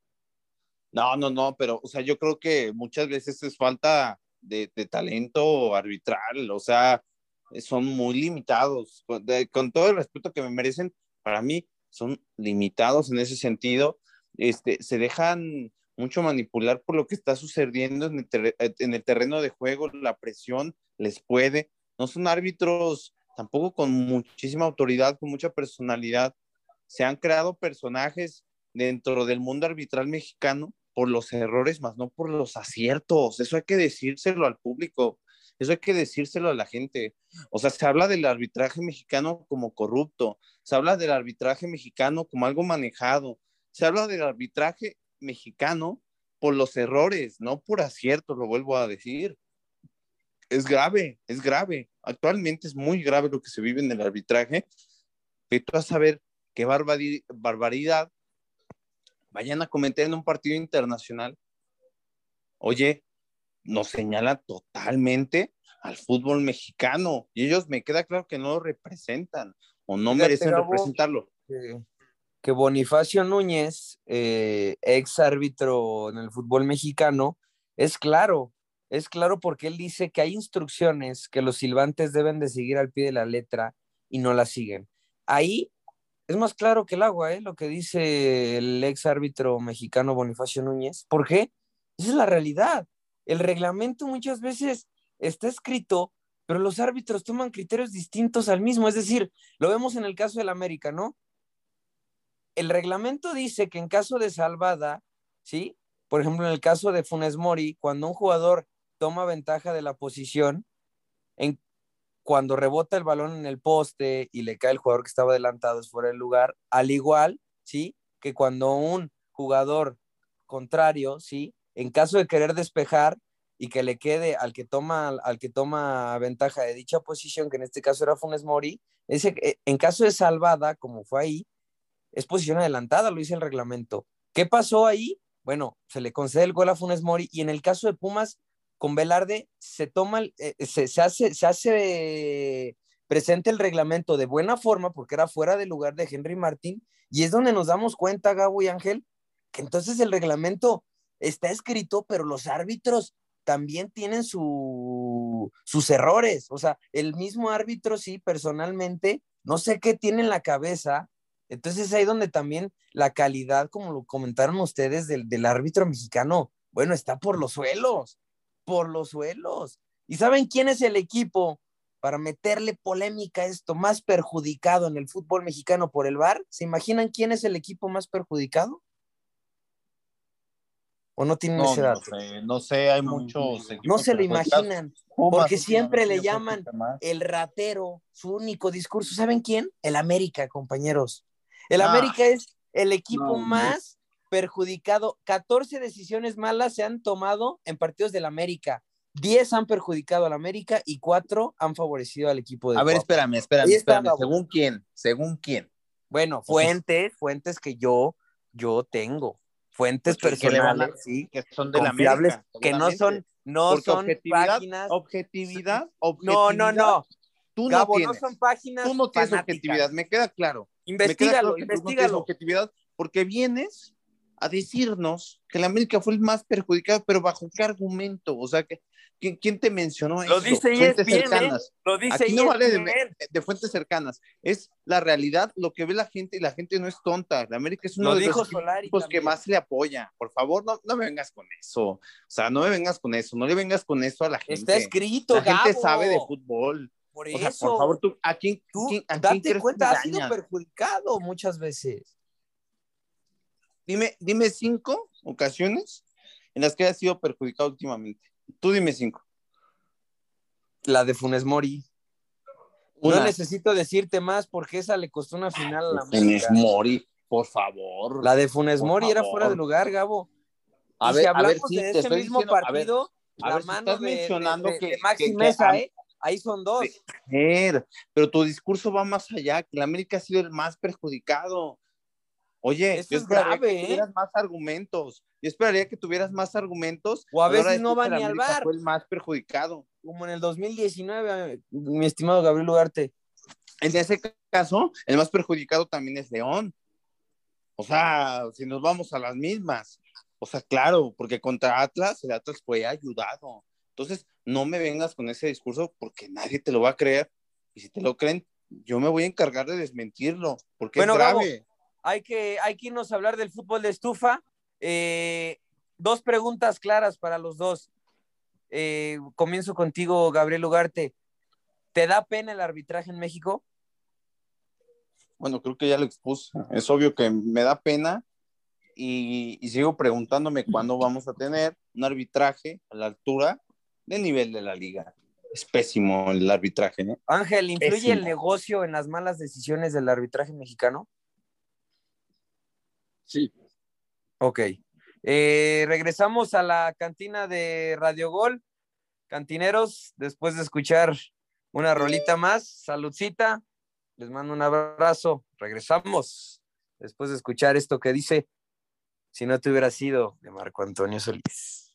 [SPEAKER 3] No, no, no, pero, o sea, yo creo que muchas veces es falta de, talento arbitral, o sea, son muy limitados. con todo el respeto que me merecen, para mí son limitados en ese sentido. Este, se dejan mucho manipular por lo que está sucediendo en el, en el terreno de juego, la presión les puede. No son árbitros tampoco con muchísima autoridad, con mucha personalidad. Se han creado personajes dentro del mundo arbitral mexicano por los errores, más no por los aciertos. Eso hay que decírselo al público, eso hay que decírselo a la gente. O sea, se habla del arbitraje mexicano como corrupto, se habla del arbitraje mexicano como algo manejado, se habla del arbitraje mexicano por los errores, no por aciertos, lo vuelvo a decir. Es grave, es grave. Actualmente es muy grave lo que se vive en el arbitraje. Vas a saber qué barbaridad vayan a cometer en un partido internacional, oye, nos señala totalmente al fútbol mexicano y ellos me queda claro que no lo representan o no merecen representarlo.
[SPEAKER 2] Que, Bonifacio Núñez, eh, ex árbitro en el fútbol mexicano, es claro, es claro porque él dice que hay instrucciones que los silbantes deben de seguir al pie de la letra y no las siguen. Ahí es más claro que el agua, ¿eh? lo que dice el ex árbitro mexicano Bonifacio Núñez. ¿Por qué? Esa es la realidad. El reglamento muchas veces está escrito, pero los árbitros toman criterios distintos al mismo. Es decir, lo vemos en el caso del América, ¿no? El reglamento dice que en caso de salvada, ¿sí? Por ejemplo, en el caso de Funes Mori, cuando un jugador toma ventaja de la posición, en, cuando rebota el balón en el poste y le cae el jugador que estaba adelantado es fuera del lugar, al igual, ¿sí? Que cuando un jugador contrario, ¿sí? En caso de querer despejar y que le quede al que toma, al que toma ventaja de dicha posición, que en este caso era Funes Mori, ese, eh, en caso de salvada, como fue ahí, es posición adelantada, lo dice el reglamento. ¿Qué pasó ahí? Bueno, se le concede el gol a Funes Mori y en el caso de Pumas, con Velarde se toma, eh, se, hace, se hace presente el reglamento de buena forma porque era fuera del lugar de Henry Martín y es donde nos damos cuenta, Gabo y Ángel, que entonces el reglamento está escrito, pero los árbitros también tienen su, sus errores. O sea, el mismo árbitro, sí, personalmente, no sé qué tiene en la cabeza. Entonces ahí donde también la calidad, como lo comentaron ustedes, del, del árbitro mexicano, bueno, está por los suelos por los suelos. ¿Y saben quién es el equipo para meterle polémica a esto más perjudicado en el fútbol mexicano por el VAR? ¿Se imaginan quién es el equipo más perjudicado? ¿O no tienen ese dato?
[SPEAKER 3] No sé, no sé hay muchos.
[SPEAKER 2] No se lo imaginan, porque siempre le llaman el ratero, su único discurso. ¿Saben quién? El América, compañeros. El ah. América es el equipo más perjudicado, 14 decisiones malas se han tomado en partidos del América. 10 han perjudicado al América y 4 han favorecido al equipo de
[SPEAKER 3] A ver, espérame, espérame, espérame. ¿Según quién? ¿Según quién?
[SPEAKER 2] Bueno, fuentes, fuentes que yo, yo tengo. Fuentes pues personales, sí,
[SPEAKER 3] que son de confiables, la
[SPEAKER 2] que no son, no son
[SPEAKER 3] objetividad,
[SPEAKER 2] páginas.
[SPEAKER 3] Objetividad, objetividad.
[SPEAKER 2] No, no, no.
[SPEAKER 3] Tú no, tienes,
[SPEAKER 2] no son páginas.
[SPEAKER 3] Tú no tienes objetividad, me queda claro.
[SPEAKER 2] Investígalo, investigalo.
[SPEAKER 3] objetividad porque vienes a decirnos que la América fue el más perjudicado, pero bajo qué argumento, o sea, que, ¿quién, te mencionó eso?
[SPEAKER 2] Lo dice fuentes ¿eh? cercanas. Lo dice
[SPEAKER 3] Aquí no vale de, fuentes cercanas, es la realidad, lo que ve la gente y la gente no es tonta. La América es uno de los equipos que más le apoya. Por favor, no, no me vengas con eso. O sea, no me vengas con eso, no le vengas con eso a la gente.
[SPEAKER 2] Está escrito,
[SPEAKER 3] La gente sabe de fútbol.
[SPEAKER 2] Por eso.
[SPEAKER 3] por favor, tú, ¿a quién,
[SPEAKER 2] tú,
[SPEAKER 3] a
[SPEAKER 2] date cuenta, ha sido perjudicado muchas veces.
[SPEAKER 3] Dime, dime cinco ocasiones en las que haya sido perjudicado últimamente. Tú dime cinco.
[SPEAKER 2] La de Funes Mori. No necesito decirte más porque esa le costó una final a la
[SPEAKER 3] Funes Mori, por favor.
[SPEAKER 2] La de Funes Mori era fuera de lugar, Gabo. A ver, si hablamos de ese mismo partido, la mano de, mencionando que, Maxi Mesa, ¿eh? Ahí son dos.
[SPEAKER 3] Pero tu discurso va más allá, que la América ha sido el más perjudicado. Oye,
[SPEAKER 2] Eso es grave,
[SPEAKER 3] que tuvieras más argumentos. Yo esperaría que tuvieras más argumentos.
[SPEAKER 2] O a veces no va ni al bar.
[SPEAKER 3] Fue el más perjudicado.
[SPEAKER 2] Como en el 2019, mi estimado Gabriel Ugarte.
[SPEAKER 3] En ese caso, el más perjudicado también es León. O sea, si nos vamos a las mismas. O sea, claro, porque contra Atlas, el Atlas fue ayudado. Entonces, no me vengas con ese discurso porque nadie te lo va a creer. Y si te lo creen, yo me voy a encargar de desmentirlo, porque es grave
[SPEAKER 2] hay que, hay que irnos a hablar del fútbol de estufa. Eh, dos preguntas claras para los dos. Eh, comienzo contigo, Gabriel Ugarte. ¿Te da pena el arbitraje en México?
[SPEAKER 3] Bueno, creo que ya lo expuse. Es obvio que me da pena y, sigo preguntándome cuándo vamos a tener un arbitraje a la altura del nivel de la liga. Es pésimo el arbitraje. ¿eh?
[SPEAKER 2] Ángel, ¿influye el negocio en las malas decisiones del arbitraje mexicano?
[SPEAKER 4] Sí.
[SPEAKER 2] Ok. Eh, regresamos a la cantina de Radio Gol. Cantineros, después de escuchar una rolita más, saludcita, les mando un abrazo. Regresamos después de escuchar esto que dice, si no te hubiera sido de Marco Antonio Solís.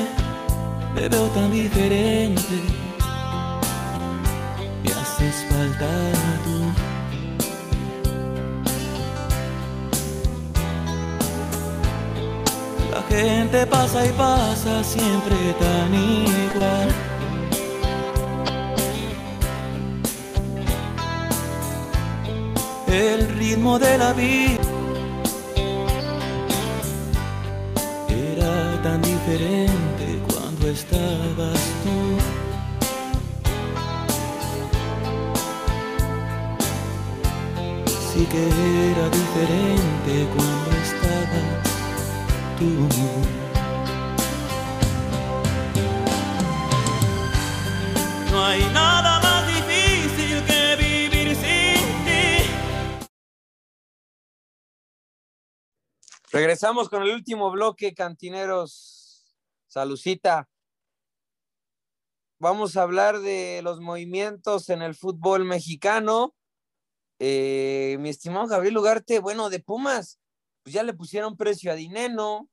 [SPEAKER 6] te veo tan diferente. Me haces falta tú. La gente pasa y pasa siempre tan igual. El ritmo de la vida era tan diferente estabas tú. Sí que era diferente cuando estabas tú. No hay nada más difícil que vivir sin ti.
[SPEAKER 2] Regresamos con el último bloque, cantineros. Salucita. Vamos a hablar de los movimientos en el fútbol mexicano. Eh, mi estimado Gabriel Ugarte, bueno, de Pumas, pues ya le pusieron precio a Dineno.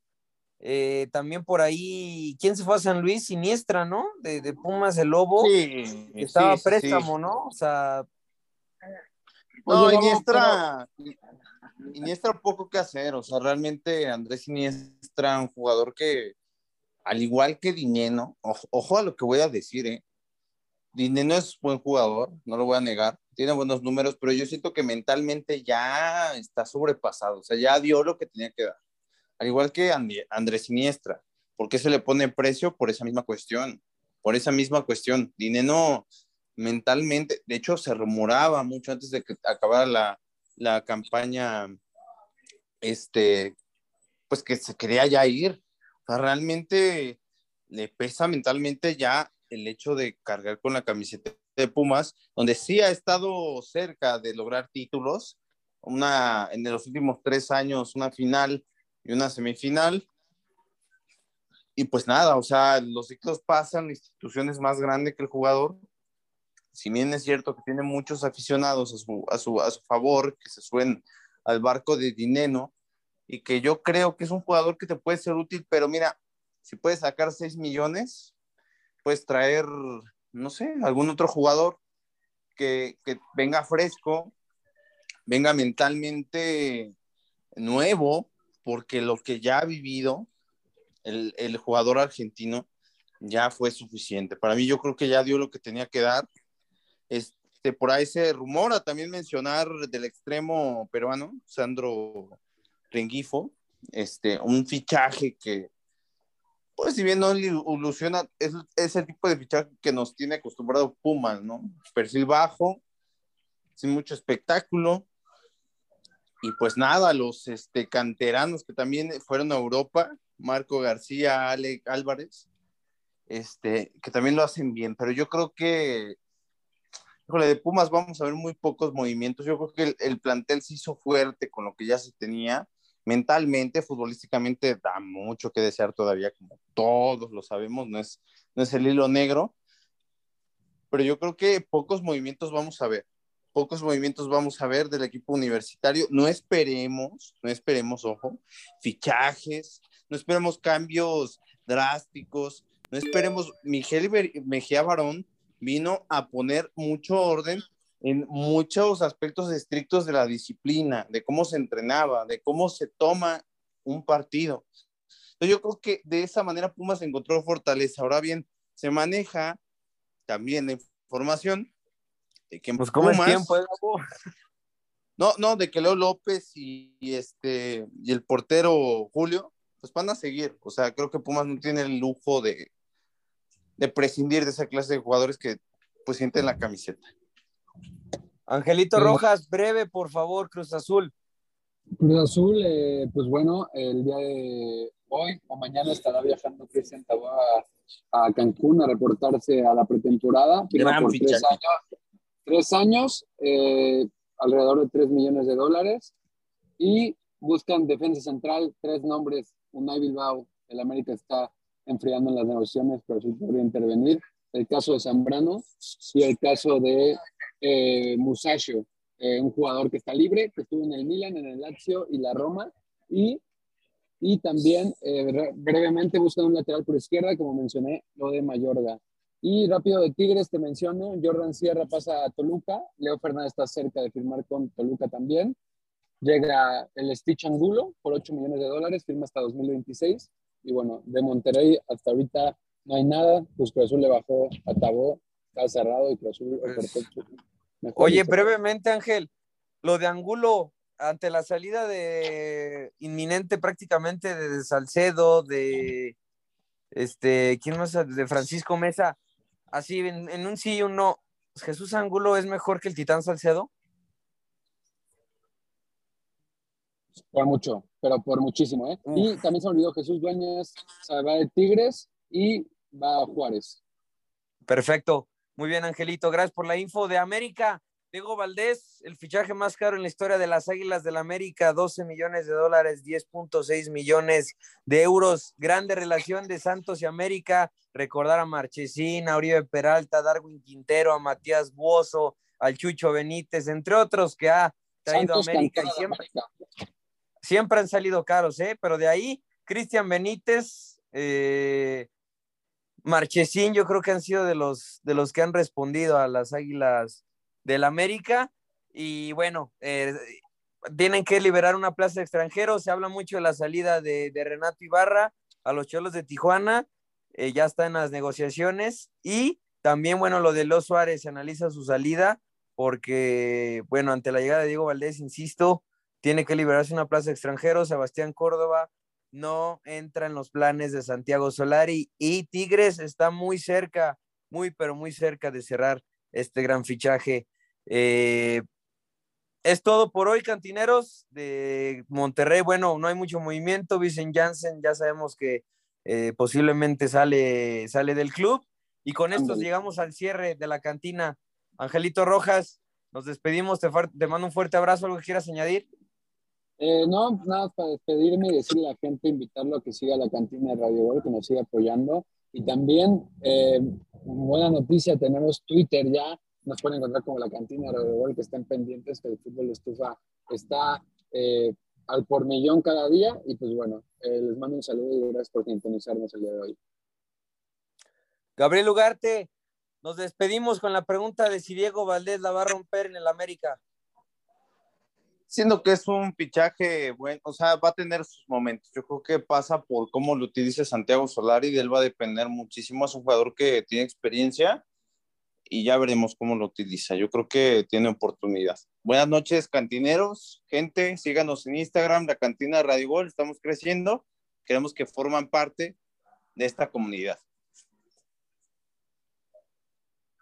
[SPEAKER 2] Eh, también por ahí, ¿quién se fue a San Luis? Siniestra, ¿no? De, Pumas, el Lobo.
[SPEAKER 3] Sí,
[SPEAKER 2] estaba préstamo, ¿no? O sea.
[SPEAKER 3] No, Iniestra, Iniestra poco que hacer, o sea, realmente Andrés Iniestra, un jugador que al igual que Dineno, ojo, a lo que voy a decir, ¿eh? Dineno es buen jugador, no lo voy a negar, tiene buenos números, pero yo siento que mentalmente ya está sobrepasado, o sea, ya dio lo que tenía que dar. Al igual que Andrés Siniestra, ¿por qué se le pone precio? Por esa misma cuestión, por esa misma cuestión. Dineno mentalmente, de hecho, se rumoraba mucho antes de que acabara la, la campaña, este, pues que se quería ya ir, realmente le pesa mentalmente ya el hecho de cargar con la camiseta de Pumas, donde sí ha estado cerca de lograr títulos, una en los últimos tres años una final y una semifinal. Y pues nada, o sea, los ciclos pasan, la institución es más grande que el jugador. si bien es cierto que tiene muchos aficionados a su, a su, a su favor, que se suben al barco de Dineno, y que yo creo que es un jugador que te puede ser útil, pero mira, si puedes sacar 6 millones, puedes traer, no sé, algún otro jugador que, que venga fresco, venga mentalmente nuevo, porque lo que ya ha vivido el, el, jugador argentino ya fue suficiente. Para mí yo creo que ya dio lo que tenía que dar. Este, por ahí se rumora también mencionar del extremo peruano, Sandro Rengifo, este, un fichaje que, pues si bien no ilusiona, es, es, el tipo de fichaje que nos tiene acostumbrado Pumas, ¿no? Perfil bajo, sin mucho espectáculo. Y pues nada, los este, canteranos que también fueron a Europa, Marco García, Ale Álvarez, este, que también lo hacen bien, pero yo creo que híjole, de Pumas vamos a ver muy pocos movimientos. Yo creo que el, plantel se hizo fuerte con lo que ya se tenía mentalmente, futbolísticamente da mucho que desear todavía, como todos lo sabemos, no es, no es el hilo negro, pero yo creo que pocos movimientos vamos a ver, pocos movimientos vamos a ver del equipo universitario, no esperemos, no esperemos, ojo, fichajes, no esperemos cambios drásticos, no esperemos, Miguel Mejía Barón vino a poner mucho orden en muchos aspectos estrictos de la disciplina, de cómo se entrenaba, de cómo se toma un partido. Entonces yo creo que de esa manera Pumas encontró fortaleza. Ahora bien, se maneja también la información de que
[SPEAKER 2] pues Pumas, ¿cómo es tiempo,
[SPEAKER 3] no, no, de que Leo López y, y, este y el portero Julio, pues van a seguir. O sea, creo que Pumas no tiene el lujo de, de prescindir de esa clase de jugadores que pues sienten la camiseta.
[SPEAKER 2] Angelito Rojas, breve, por favor, Cruz Azul.
[SPEAKER 4] Cruz Azul, eh, pues bueno, el día de hoy o mañana estará viajando Cristian a Cancún a reportarse a la pretemporada. Por tres años, tres años eh, alrededor de 3 millones de dólares. Y buscan defensa central, tres nombres. Unai Bilbao, el América está enfriando en las negociaciones, pero sí podría intervenir. El caso de Zambrano y el caso de eh, eh, un jugador que está libre, que estuvo en el Milan, en el Lazio y la Roma, y, y también eh, brevemente buscan un lateral por izquierda, como mencioné, lo de Mayorga. Y rápido de Tigres te menciono, Jordan Sierra pasa a Toluca, Leo Fernández está cerca de firmar con Toluca también, llega el Stitch Angulo por 8 millones de dólares, firma hasta 2026, y bueno, de Monterrey hasta ahorita no hay nada, pues Cruz Azul le bajó a Tabó, está cerrado y Cruz Azul
[SPEAKER 2] Oye, brevemente, Ángel, lo de Angulo ante la salida de inminente prácticamente de Salcedo, de este, ¿quién más? De Francisco Mesa, así en, en un sí y un no, ¿Jesús Angulo es mejor que el Titán Salcedo?
[SPEAKER 4] Por mucho, pero por muchísimo, ¿eh? Y también se olvidó Jesús Dueñas, va de Tigres y va a Juárez.
[SPEAKER 2] Perfecto. Muy bien, Angelito, gracias por la info de América. Diego Valdés, el fichaje más caro en la historia de las Águilas del la América, 12 millones de dólares, 10.6 millones de euros. Grande relación de Santos y América. Recordar a Marchesín, a Uribe Peralta, a Darwin Quintero, a Matías Buoso, al Chucho Benítez, entre otros que ha traído América y siempre, siempre, han salido caros, ¿eh? Pero de ahí, Cristian Benítez, eh, Marchesín, yo creo que han sido de los, de los que han respondido a las Águilas del América. Y bueno, eh, tienen que liberar una plaza de extranjeros. Se habla mucho de la salida de, de Renato Ibarra a los Cholos de Tijuana. Eh, ya está en las negociaciones. Y también, bueno, lo de Los Suárez se analiza su salida porque, bueno, ante la llegada de Diego Valdés, insisto, tiene que liberarse una plaza de extranjeros. Sebastián Córdoba no entra en los planes de Santiago Solari y Tigres está muy cerca, muy, pero muy cerca de cerrar este gran fichaje. Eh, es todo por hoy, cantineros de Monterrey. Bueno, no hay mucho movimiento. Vicen Jansen, ya sabemos que eh, posiblemente sale, sale del club. Y con esto llegamos al cierre de la cantina. Angelito Rojas, nos despedimos. Te, te mando un fuerte abrazo. ¿Algo que quieras añadir?
[SPEAKER 4] Eh, no, nada, para despedirme y decirle a la gente, invitarlo a que siga la cantina de Radio Gol, que nos siga apoyando. Y también, eh, buena noticia, tenemos Twitter ya, nos pueden encontrar como la cantina de Gol, que estén pendientes, que el fútbol estufa está eh, al por millón cada día. Y pues bueno, eh, les mando un saludo y gracias por sintonizarnos el día de hoy.
[SPEAKER 2] Gabriel Ugarte, nos despedimos con la pregunta de si Diego Valdés la va a romper en el América.
[SPEAKER 3] Siendo que es un pichaje bueno, o sea, va a tener sus momentos. Yo creo que pasa por cómo lo utiliza Santiago Solari, de él va a depender muchísimo. Es un jugador que tiene experiencia y ya veremos cómo lo utiliza. Yo creo que tiene oportunidad. Buenas noches, cantineros, gente, síganos en Instagram, la cantina Radio Gol, estamos creciendo, queremos que forman parte de esta comunidad.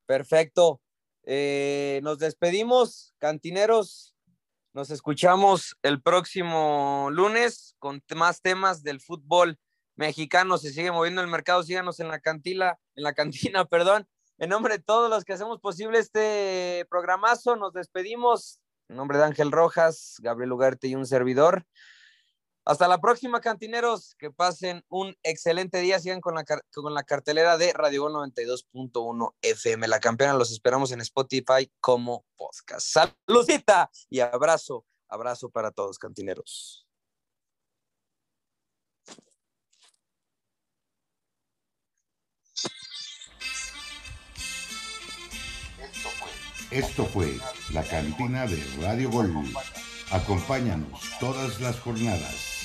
[SPEAKER 2] Perfecto. Eh, nos despedimos, cantineros. Nos escuchamos el próximo lunes con más temas del fútbol mexicano. Se sigue moviendo el mercado. Síganos en la cantina, en la cantina, perdón. En nombre de todos los que hacemos posible este programazo, nos despedimos. En nombre de Ángel Rojas, Gabriel Ugarte y un servidor. Hasta la próxima, cantineros. Que pasen un excelente día. Sigan con la, con la cartelera de Radio Gol 92.1 FM. La campeona los esperamos en Spotify como podcast. Saludita y abrazo, abrazo para todos, cantineros.
[SPEAKER 1] Esto fue la cantina de Radio Gol. Acompáñanos todas las jornadas.